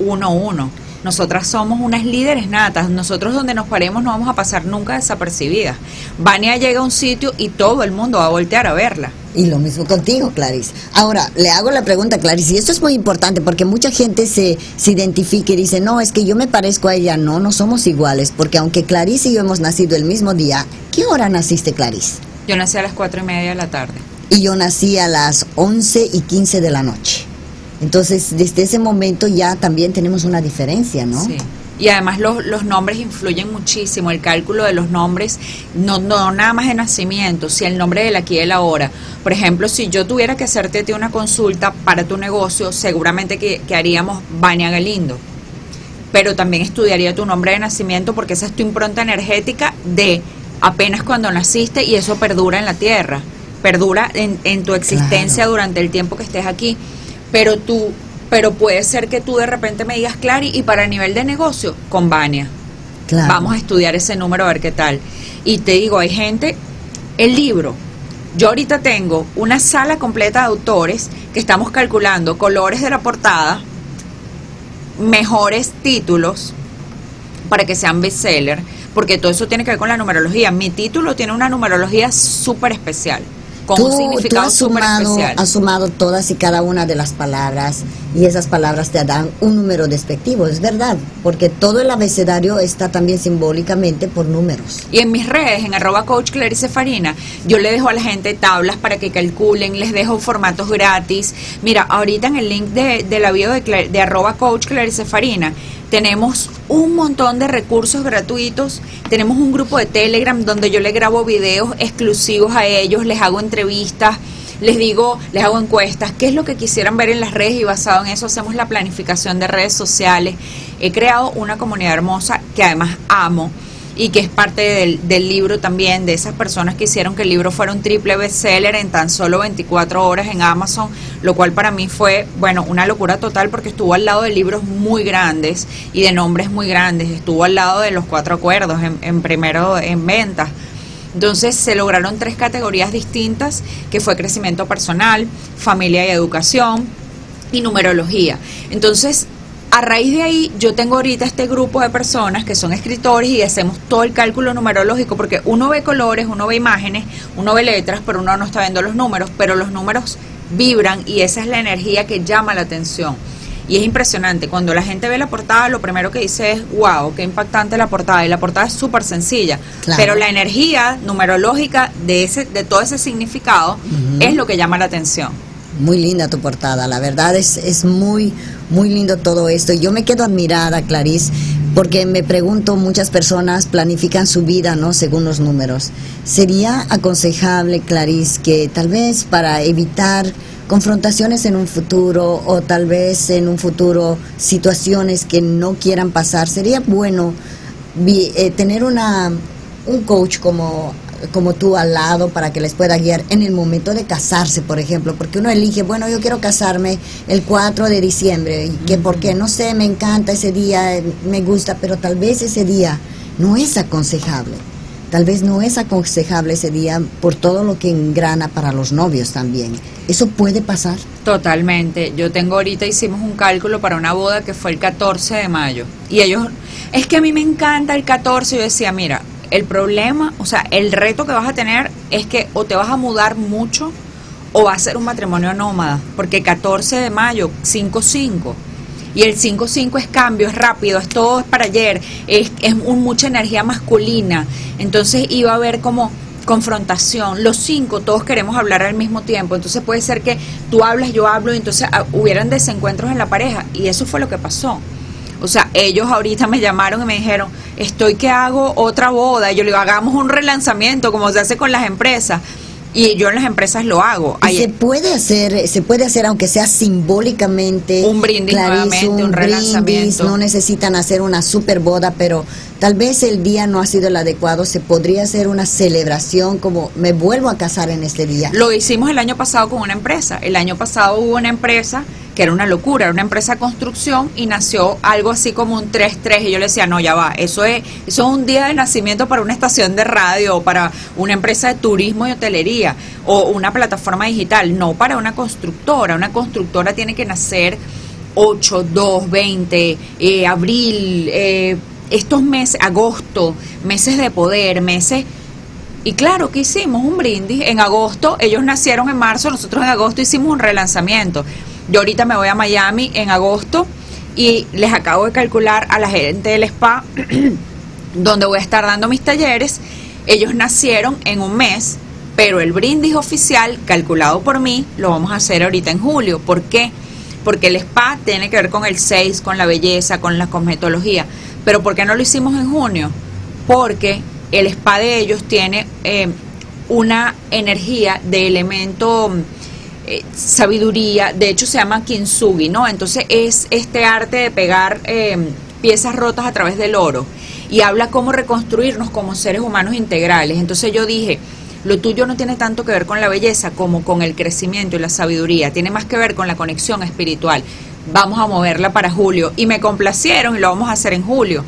1-1. Nosotras somos unas líderes natas. Nosotros donde nos paremos no vamos a pasar nunca desapercibidas. Vania llega a un sitio y todo el mundo va a voltear a verla. Y lo mismo contigo, Clarice. Ahora, le hago la pregunta, Clarice, y esto es muy importante porque mucha gente se, se identifica y dice, no, es que yo me parezco a ella. No, no somos iguales, porque aunque Clarice y yo hemos nacido el mismo día, ¿qué hora naciste, Clarice? Yo nací a las cuatro y media de la tarde. Y yo nací a las once y quince de la noche. Entonces, desde ese momento ya también tenemos una diferencia, ¿no? Sí. Y además los, los nombres influyen muchísimo, el cálculo de los nombres, no, no nada más de nacimiento, si el nombre del aquí y el ahora. Por ejemplo, si yo tuviera que hacerte una consulta para tu negocio, seguramente que, que haríamos Vania Galindo. Pero también estudiaría tu nombre de nacimiento porque esa es tu impronta energética de apenas cuando naciste y eso perdura en la tierra, perdura en, en tu existencia durante el tiempo que estés aquí pero tú, pero puede ser que tú de repente me digas, Clary, y para nivel de negocio, con Vania. Vamos a estudiar ese número a ver qué tal. Y te digo, hay gente, el libro, yo ahorita tengo una sala completa de autores que estamos calculando colores de la portada, mejores títulos para que sean bestseller, porque todo eso tiene que ver con la numerología. Mi título tiene una numerología súper especial con un significado has sumado, has sumado todas y cada una de las palabras y esas palabras te dan un número despectivo, es verdad, porque todo el abecedario está también simbólicamente por números. Y en mis redes, en arroba coach Clarice Farina, yo le dejo a la gente tablas para que calculen, les dejo formatos gratis. Mira, ahorita en el link de, de la bio de, de arroba coach Clarice Farina, tenemos un montón de recursos gratuitos. Tenemos un grupo de Telegram donde yo les grabo videos exclusivos a ellos, les hago entrevistas, les digo, les hago encuestas, qué es lo que quisieran ver en las redes y basado en eso hacemos la planificación de redes sociales. He creado una comunidad hermosa que además amo y que es parte del, del, libro también, de esas personas que hicieron que el libro fuera un triple bestseller en tan solo 24 horas en Amazon, lo cual para mí fue, bueno, una locura total porque estuvo al lado de libros muy grandes y de nombres muy grandes, estuvo al lado de los cuatro acuerdos en, primero en ventas. Entonces se lograron tres categorías distintas, que fue crecimiento personal, familia y educación y numerología. Entonces a raíz de ahí, yo tengo ahorita este grupo de personas que son escritores y hacemos todo el cálculo numerológico, porque uno ve colores, uno ve imágenes, uno ve letras, pero uno no está viendo los números, pero los números vibran y esa es la energía que llama la atención. Y es impresionante, cuando la gente ve la portada, lo primero que dice es, wow, qué impactante la portada. Y la portada es súper sencilla, pero la energía numerológica de, ese, de todo ese significado es lo que llama la atención. Muy linda tu portada, la verdad es, es muy, muy lindo todo esto. Yo me quedo admirada, Clarice, Porque me pregunto, muchas personas planifican su vida, ¿no? Según los números. ¿Sería aconsejable, Clarice, que tal vez para evitar confrontaciones en un futuro o tal vez en un futuro situaciones que no quieran pasar, sería bueno eh, tener una, un coach como como tú al lado para que les pueda guiar en el momento de casarse, por ejemplo, porque uno elige, bueno, yo quiero casarme el 4 de diciembre, que porque no sé, me encanta ese día, me gusta, pero tal vez ese día no es aconsejable. Tal vez no es aconsejable ese día por todo lo que engrana para los novios también. ¿Eso puede pasar? Totalmente. Yo tengo ahorita, hicimos un cálculo para una boda que fue el 14 de mayo. Y ellos, es que a mí me encanta el 14. Yo decía, mira, el problema, o sea, el reto que vas a tener es que o te vas a mudar mucho o va a ser un matrimonio nómada, porque 14 de mayo, 5-5, y el 5-5 es cambio, es rápido, es todo es para ayer, es, es un, mucha energía masculina, entonces iba a haber como confrontación, los cinco todos queremos hablar al mismo tiempo, entonces puede ser que tú hablas, yo hablo, y entonces ah, hubieran desencuentros en la pareja, y eso fue lo que pasó. O sea, ellos ahorita me llamaron y me dijeron, estoy que hago otra boda. Y yo le digo, hagamos un relanzamiento como se hace con las empresas. Y yo en las empresas lo hago. Se puede hacer, se puede hacer aunque sea simbólicamente. Un brindis nuevamente, un, relanzamiento. no necesitan hacer una super boda, pero tal vez el día no ha sido el adecuado. Se podría hacer una celebración como me vuelvo a casar en este día. Lo hicimos el año pasado con una empresa. El año pasado hubo una empresa era una locura, era una empresa de construcción y nació algo así como un 3-3 y yo le decía, no, ya va, eso es, eso es un día de nacimiento para una estación de radio para una empresa de turismo y hotelería o una plataforma digital, no para una constructora, una constructora tiene que nacer 8, 2, 20, abril, eh, estos meses, agosto, meses de poder, meses... Y claro, que hicimos? Un brindis. En agosto, ellos nacieron en marzo, nosotros en agosto hicimos un relanzamiento. Yo ahorita me voy a Miami en agosto y les acabo de calcular a la gente del spa donde voy a estar dando mis talleres. Ellos nacieron en un mes, pero el brindis oficial calculado por mí lo vamos a hacer ahorita en julio. ¿Por qué? Porque el spa tiene que ver con el 6, con la belleza, con la cosmetología. Pero ¿por qué no lo hicimos en junio? Porque el spa de ellos tiene eh, una energía de elemento eh, sabiduría, de hecho se llama kintsugi, ¿no? Entonces es este arte de pegar eh, piezas rotas a través del oro y habla cómo reconstruirnos como seres humanos integrales. Entonces yo dije, lo tuyo no tiene tanto que ver con la belleza como con el crecimiento y la sabiduría, tiene más que ver con la conexión espiritual. Vamos a moverla para julio y me complacieron y lo vamos a hacer en julio.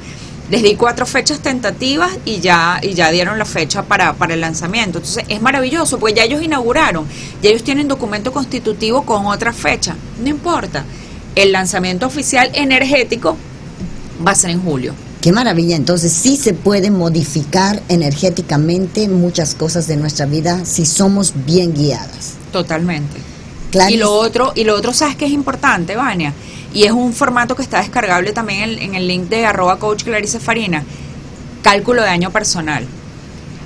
Les di cuatro fechas tentativas y ya, y ya dieron la fecha para, para el lanzamiento. Entonces es maravilloso, pues ya ellos inauguraron, ya ellos tienen documento constitutivo con otra fecha. No importa. El lanzamiento oficial energético va a ser en julio. Qué maravilla, entonces sí se puede modificar energéticamente muchas cosas de nuestra vida si somos bien guiadas. Totalmente. Y lo otro, y lo otro, ¿sabes que es importante, Vania? Y es un formato que está descargable también en, el link de arroba coach Clarice Farina. Cálculo de año personal.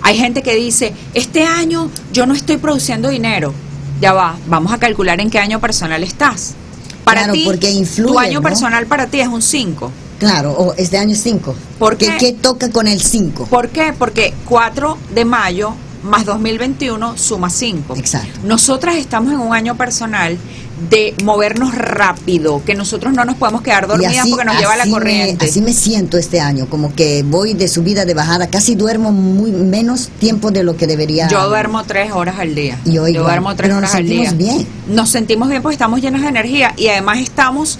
Hay gente que dice, este año yo no estoy produciendo dinero. Ya va, vamos a calcular en qué año personal estás. Para ti, porque influye, tu año personal para ti es un 5. Claro, o este año es 5. ¿Por qué? ¿Qué toca con el 5? ¿Por qué? Porque 4 de mayo más 2021 suma 5. Exacto. Nosotras estamos en un año personal de movernos rápido, que nosotros no nos podemos quedar dormidas porque nos lleva la corriente. así me siento este año, como que voy de subida, de bajada, casi duermo muy menos tiempo de lo que debería. Yo duermo tres horas al día. Y hoy Yo duermo tres horas al día. Nos sentimos bien. Nos sentimos bien porque estamos llenos de energía y además estamos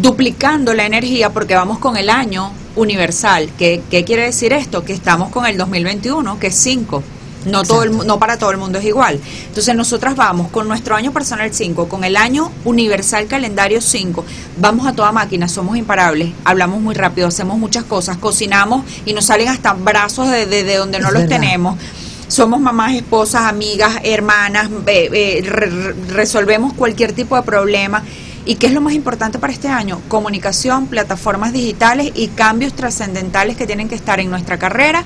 duplicando la energía porque vamos con el año universal. ¿Qué, qué quiere decir esto? Que estamos con el 2021, que es 5. No, todo el, no para todo el mundo es igual. Entonces nosotras vamos con nuestro año personal 5, con el año universal calendario 5, vamos a toda máquina, somos imparables, hablamos muy rápido, hacemos muchas cosas, cocinamos y nos salen hasta brazos de, de, donde no los tenemos. Somos mamás, esposas, amigas, hermanas, resolvemos cualquier tipo de problema. ¿Y qué es lo más importante para este año? Comunicación, plataformas digitales y cambios trascendentales que tienen que estar en nuestra carrera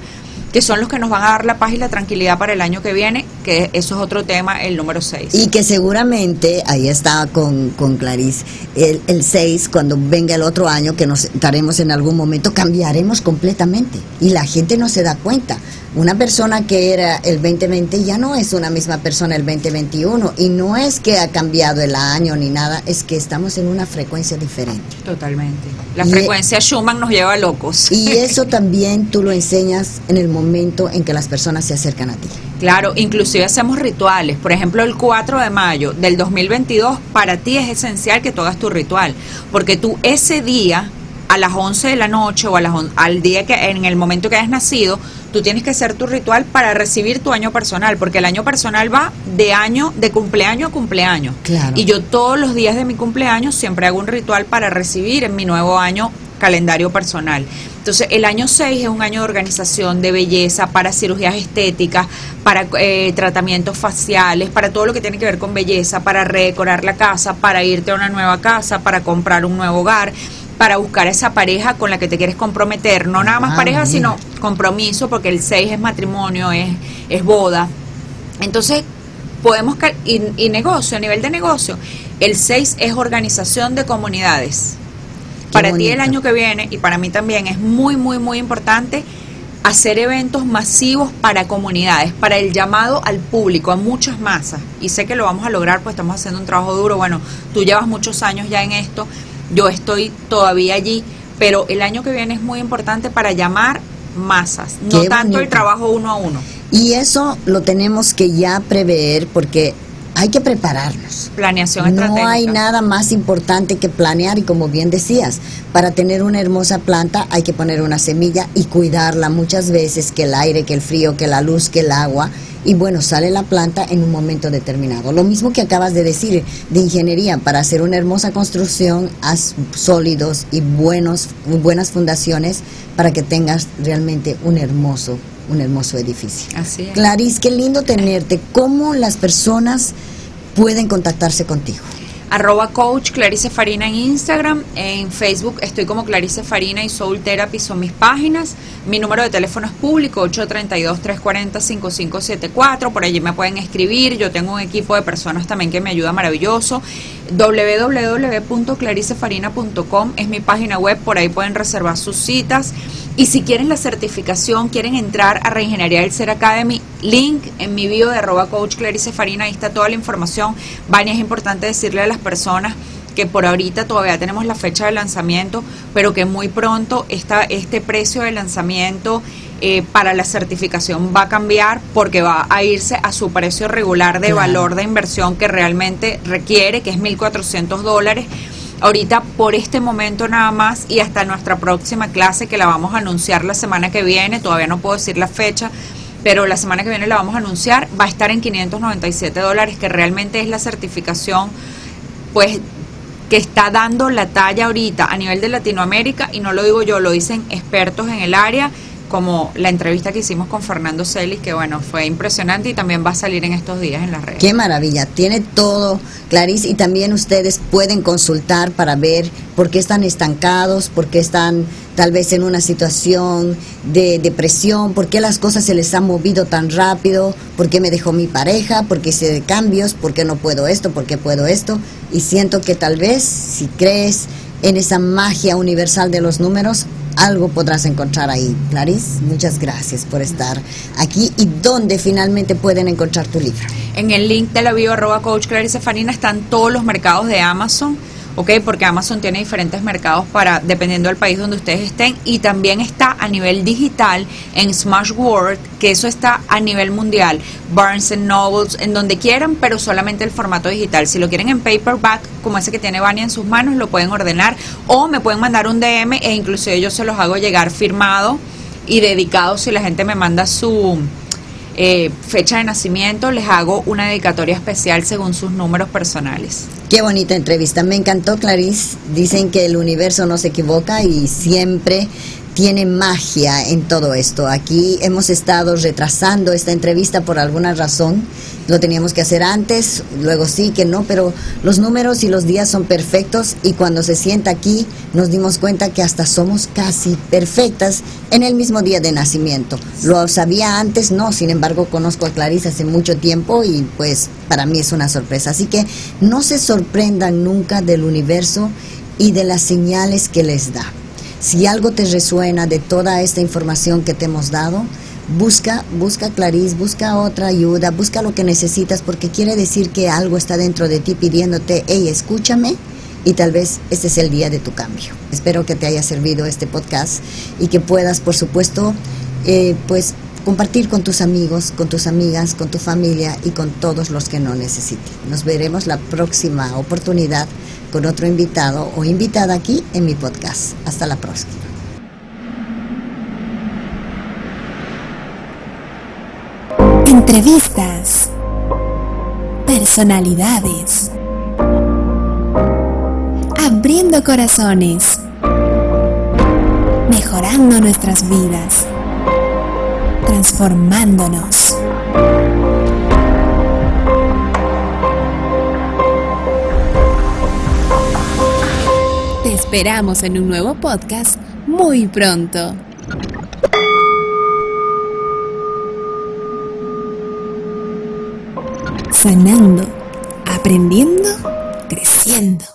que son los que nos van a dar la paz y la tranquilidad para el año que viene, que eso es otro tema, el número 6. Y que seguramente, ahí está con, con Clarice, el 6, cuando venga el otro año, que nos estaremos en algún momento, cambiaremos completamente. Y la gente no se da cuenta. Una persona que era el 2020 ya no es una misma persona el 2021 y no es que ha cambiado el año ni nada, es que estamos en una frecuencia diferente. Totalmente. La frecuencia Schumann nos lleva locos. Y eso también tú lo enseñas en el momento en que las personas se acercan a ti. Claro, inclusive hacemos rituales. Por ejemplo, el 4 de mayo del 2022, para ti es esencial que tú hagas tu ritual, porque tú ese día a las 11 de la noche o a las al día que en el momento que hayas nacido, tú tienes que hacer tu ritual para recibir tu año personal, porque el año personal va de año de cumpleaños a cumpleaños. Claro. Y yo todos los días de mi cumpleaños siempre hago un ritual para recibir en mi nuevo año calendario personal. Entonces, el año 6 es un año de organización, de belleza, para cirugías estéticas, para eh, tratamientos faciales, para todo lo que tiene que ver con belleza, para redecorar la casa, para irte a una nueva casa, para comprar un nuevo hogar para buscar esa pareja con la que te quieres comprometer. No nada más ah, pareja, sino compromiso, porque el 6 es matrimonio, es, es boda. Entonces, podemos... Y, y negocio, a nivel de negocio, el 6 es organización de comunidades. para ti el año que viene, y para mí también, es muy, muy, muy importante hacer eventos masivos para comunidades, para el llamado al público, a muchas masas. Y sé que lo vamos a lograr, pues estamos haciendo un trabajo duro. Bueno, tú llevas muchos años ya en esto yo estoy todavía allí, pero el año que viene es muy importante para llamar masas, no tanto el trabajo uno a uno. Y eso lo tenemos que ya prever porque hay que prepararnos. Planeación No hay nada más importante que planear y como bien decías, para tener una hermosa planta hay que poner una semilla y cuidarla muchas veces que el aire, que el frío, que la luz, que el agua y bueno, sale la planta en un momento determinado. Lo mismo que acabas de decir de ingeniería, para hacer una hermosa construcción, haz sólidos y buenos, buenas fundaciones para que tengas realmente un hermoso, un hermoso edificio. Así es. Clarice, qué lindo tenerte. ¿Cómo las personas pueden contactarse contigo? arroba coach Clarice Farina en Instagram, en Facebook estoy como Clarice Farina y Soul Therapy son mis páginas, mi número de teléfono es público 832-340-5574, por allí me pueden escribir, yo tengo un equipo de personas también que me ayuda maravilloso, www.claricefarina.com es mi página web, por ahí pueden reservar sus citas. Y si quieren la certificación, quieren entrar a Reingeniería del Ser Academy, link en mi bio de arroba coach Clarice Farina, ahí está toda la información. Vania, es importante decirle a las personas que por ahorita todavía tenemos la fecha de lanzamiento, pero que muy pronto esta, este precio de lanzamiento eh, para la certificación va a cambiar porque va a irse a su precio regular de valor de inversión que realmente requiere, que es 1.400 dólares. Ahorita por este momento nada más y hasta nuestra próxima clase que la vamos a anunciar la semana que viene, todavía no puedo decir la fecha, pero la semana que viene la vamos a anunciar, va a estar en 597 dólares, que realmente es la certificación, pues que está dando la talla ahorita a nivel de Latinoamérica, y no lo digo yo, lo dicen expertos en el área, como la entrevista que hicimos con Fernando Celis, que bueno, fue impresionante y también va a salir en estos días en las redes. Qué maravilla, tiene todo, Clarice, y también ustedes pueden consultar para ver por qué están estancados, por qué están tal vez en una situación de depresión, por qué las cosas se les han movido tan rápido, por qué me dejó mi pareja, por qué hice cambios, por qué no puedo esto, por qué puedo esto, y siento que tal vez si crees en esa magia universal de los números, algo podrás encontrar ahí. Clarice, muchas gracias por estar aquí. ¿Y dónde finalmente pueden encontrar tu libro? En el link de la bio arroba coach Clarice Farina están todos los mercados de Amazon ¿ok? Porque Amazon tiene diferentes mercados para, dependiendo del país donde ustedes estén, y también está a nivel digital en Smashworld, que eso está a nivel mundial, Barnes Nobles, en donde quieran, pero solamente el formato digital. Si lo quieren en paperback, como ese que tiene Vania en sus manos, lo pueden ordenar, o me pueden mandar un DM e inclusive yo se los hago llegar firmado y dedicado si la gente me manda su eh, fecha de nacimiento, les hago una dedicatoria especial según sus números personales. Qué bonita entrevista, me encantó Clarice. Dicen que el universo no se equivoca y siempre tiene magia en todo esto. Aquí hemos estado retrasando esta entrevista por alguna razón. Lo teníamos que hacer antes, luego sí que no, pero los números y los días son perfectos y cuando se sienta aquí nos dimos cuenta que hasta somos casi perfectas en el mismo día de nacimiento. Lo sabía antes, no, sin embargo conozco a Clarice hace mucho tiempo y pues para mí es una sorpresa. Así que no se sorprendan nunca del universo y de las señales que les da. Si algo te resuena de toda esta información que te hemos dado, busca, busca Clarice, busca otra ayuda, busca lo que necesitas porque quiere decir que algo está dentro de ti pidiéndote, hey, escúchame y tal vez este es el día de tu cambio. Espero que te haya servido este podcast y que puedas, por supuesto, eh, pues compartir con tus amigos, con tus amigas, con tu familia y con todos los que no necesiten. Nos veremos la próxima oportunidad con otro invitado o invitada aquí en mi podcast. Hasta la próxima. Entrevistas. Personalidades. Abriendo corazones. Mejorando nuestras vidas. Transformándonos. Te esperamos en un nuevo podcast muy pronto. Sanando, aprendiendo, creciendo.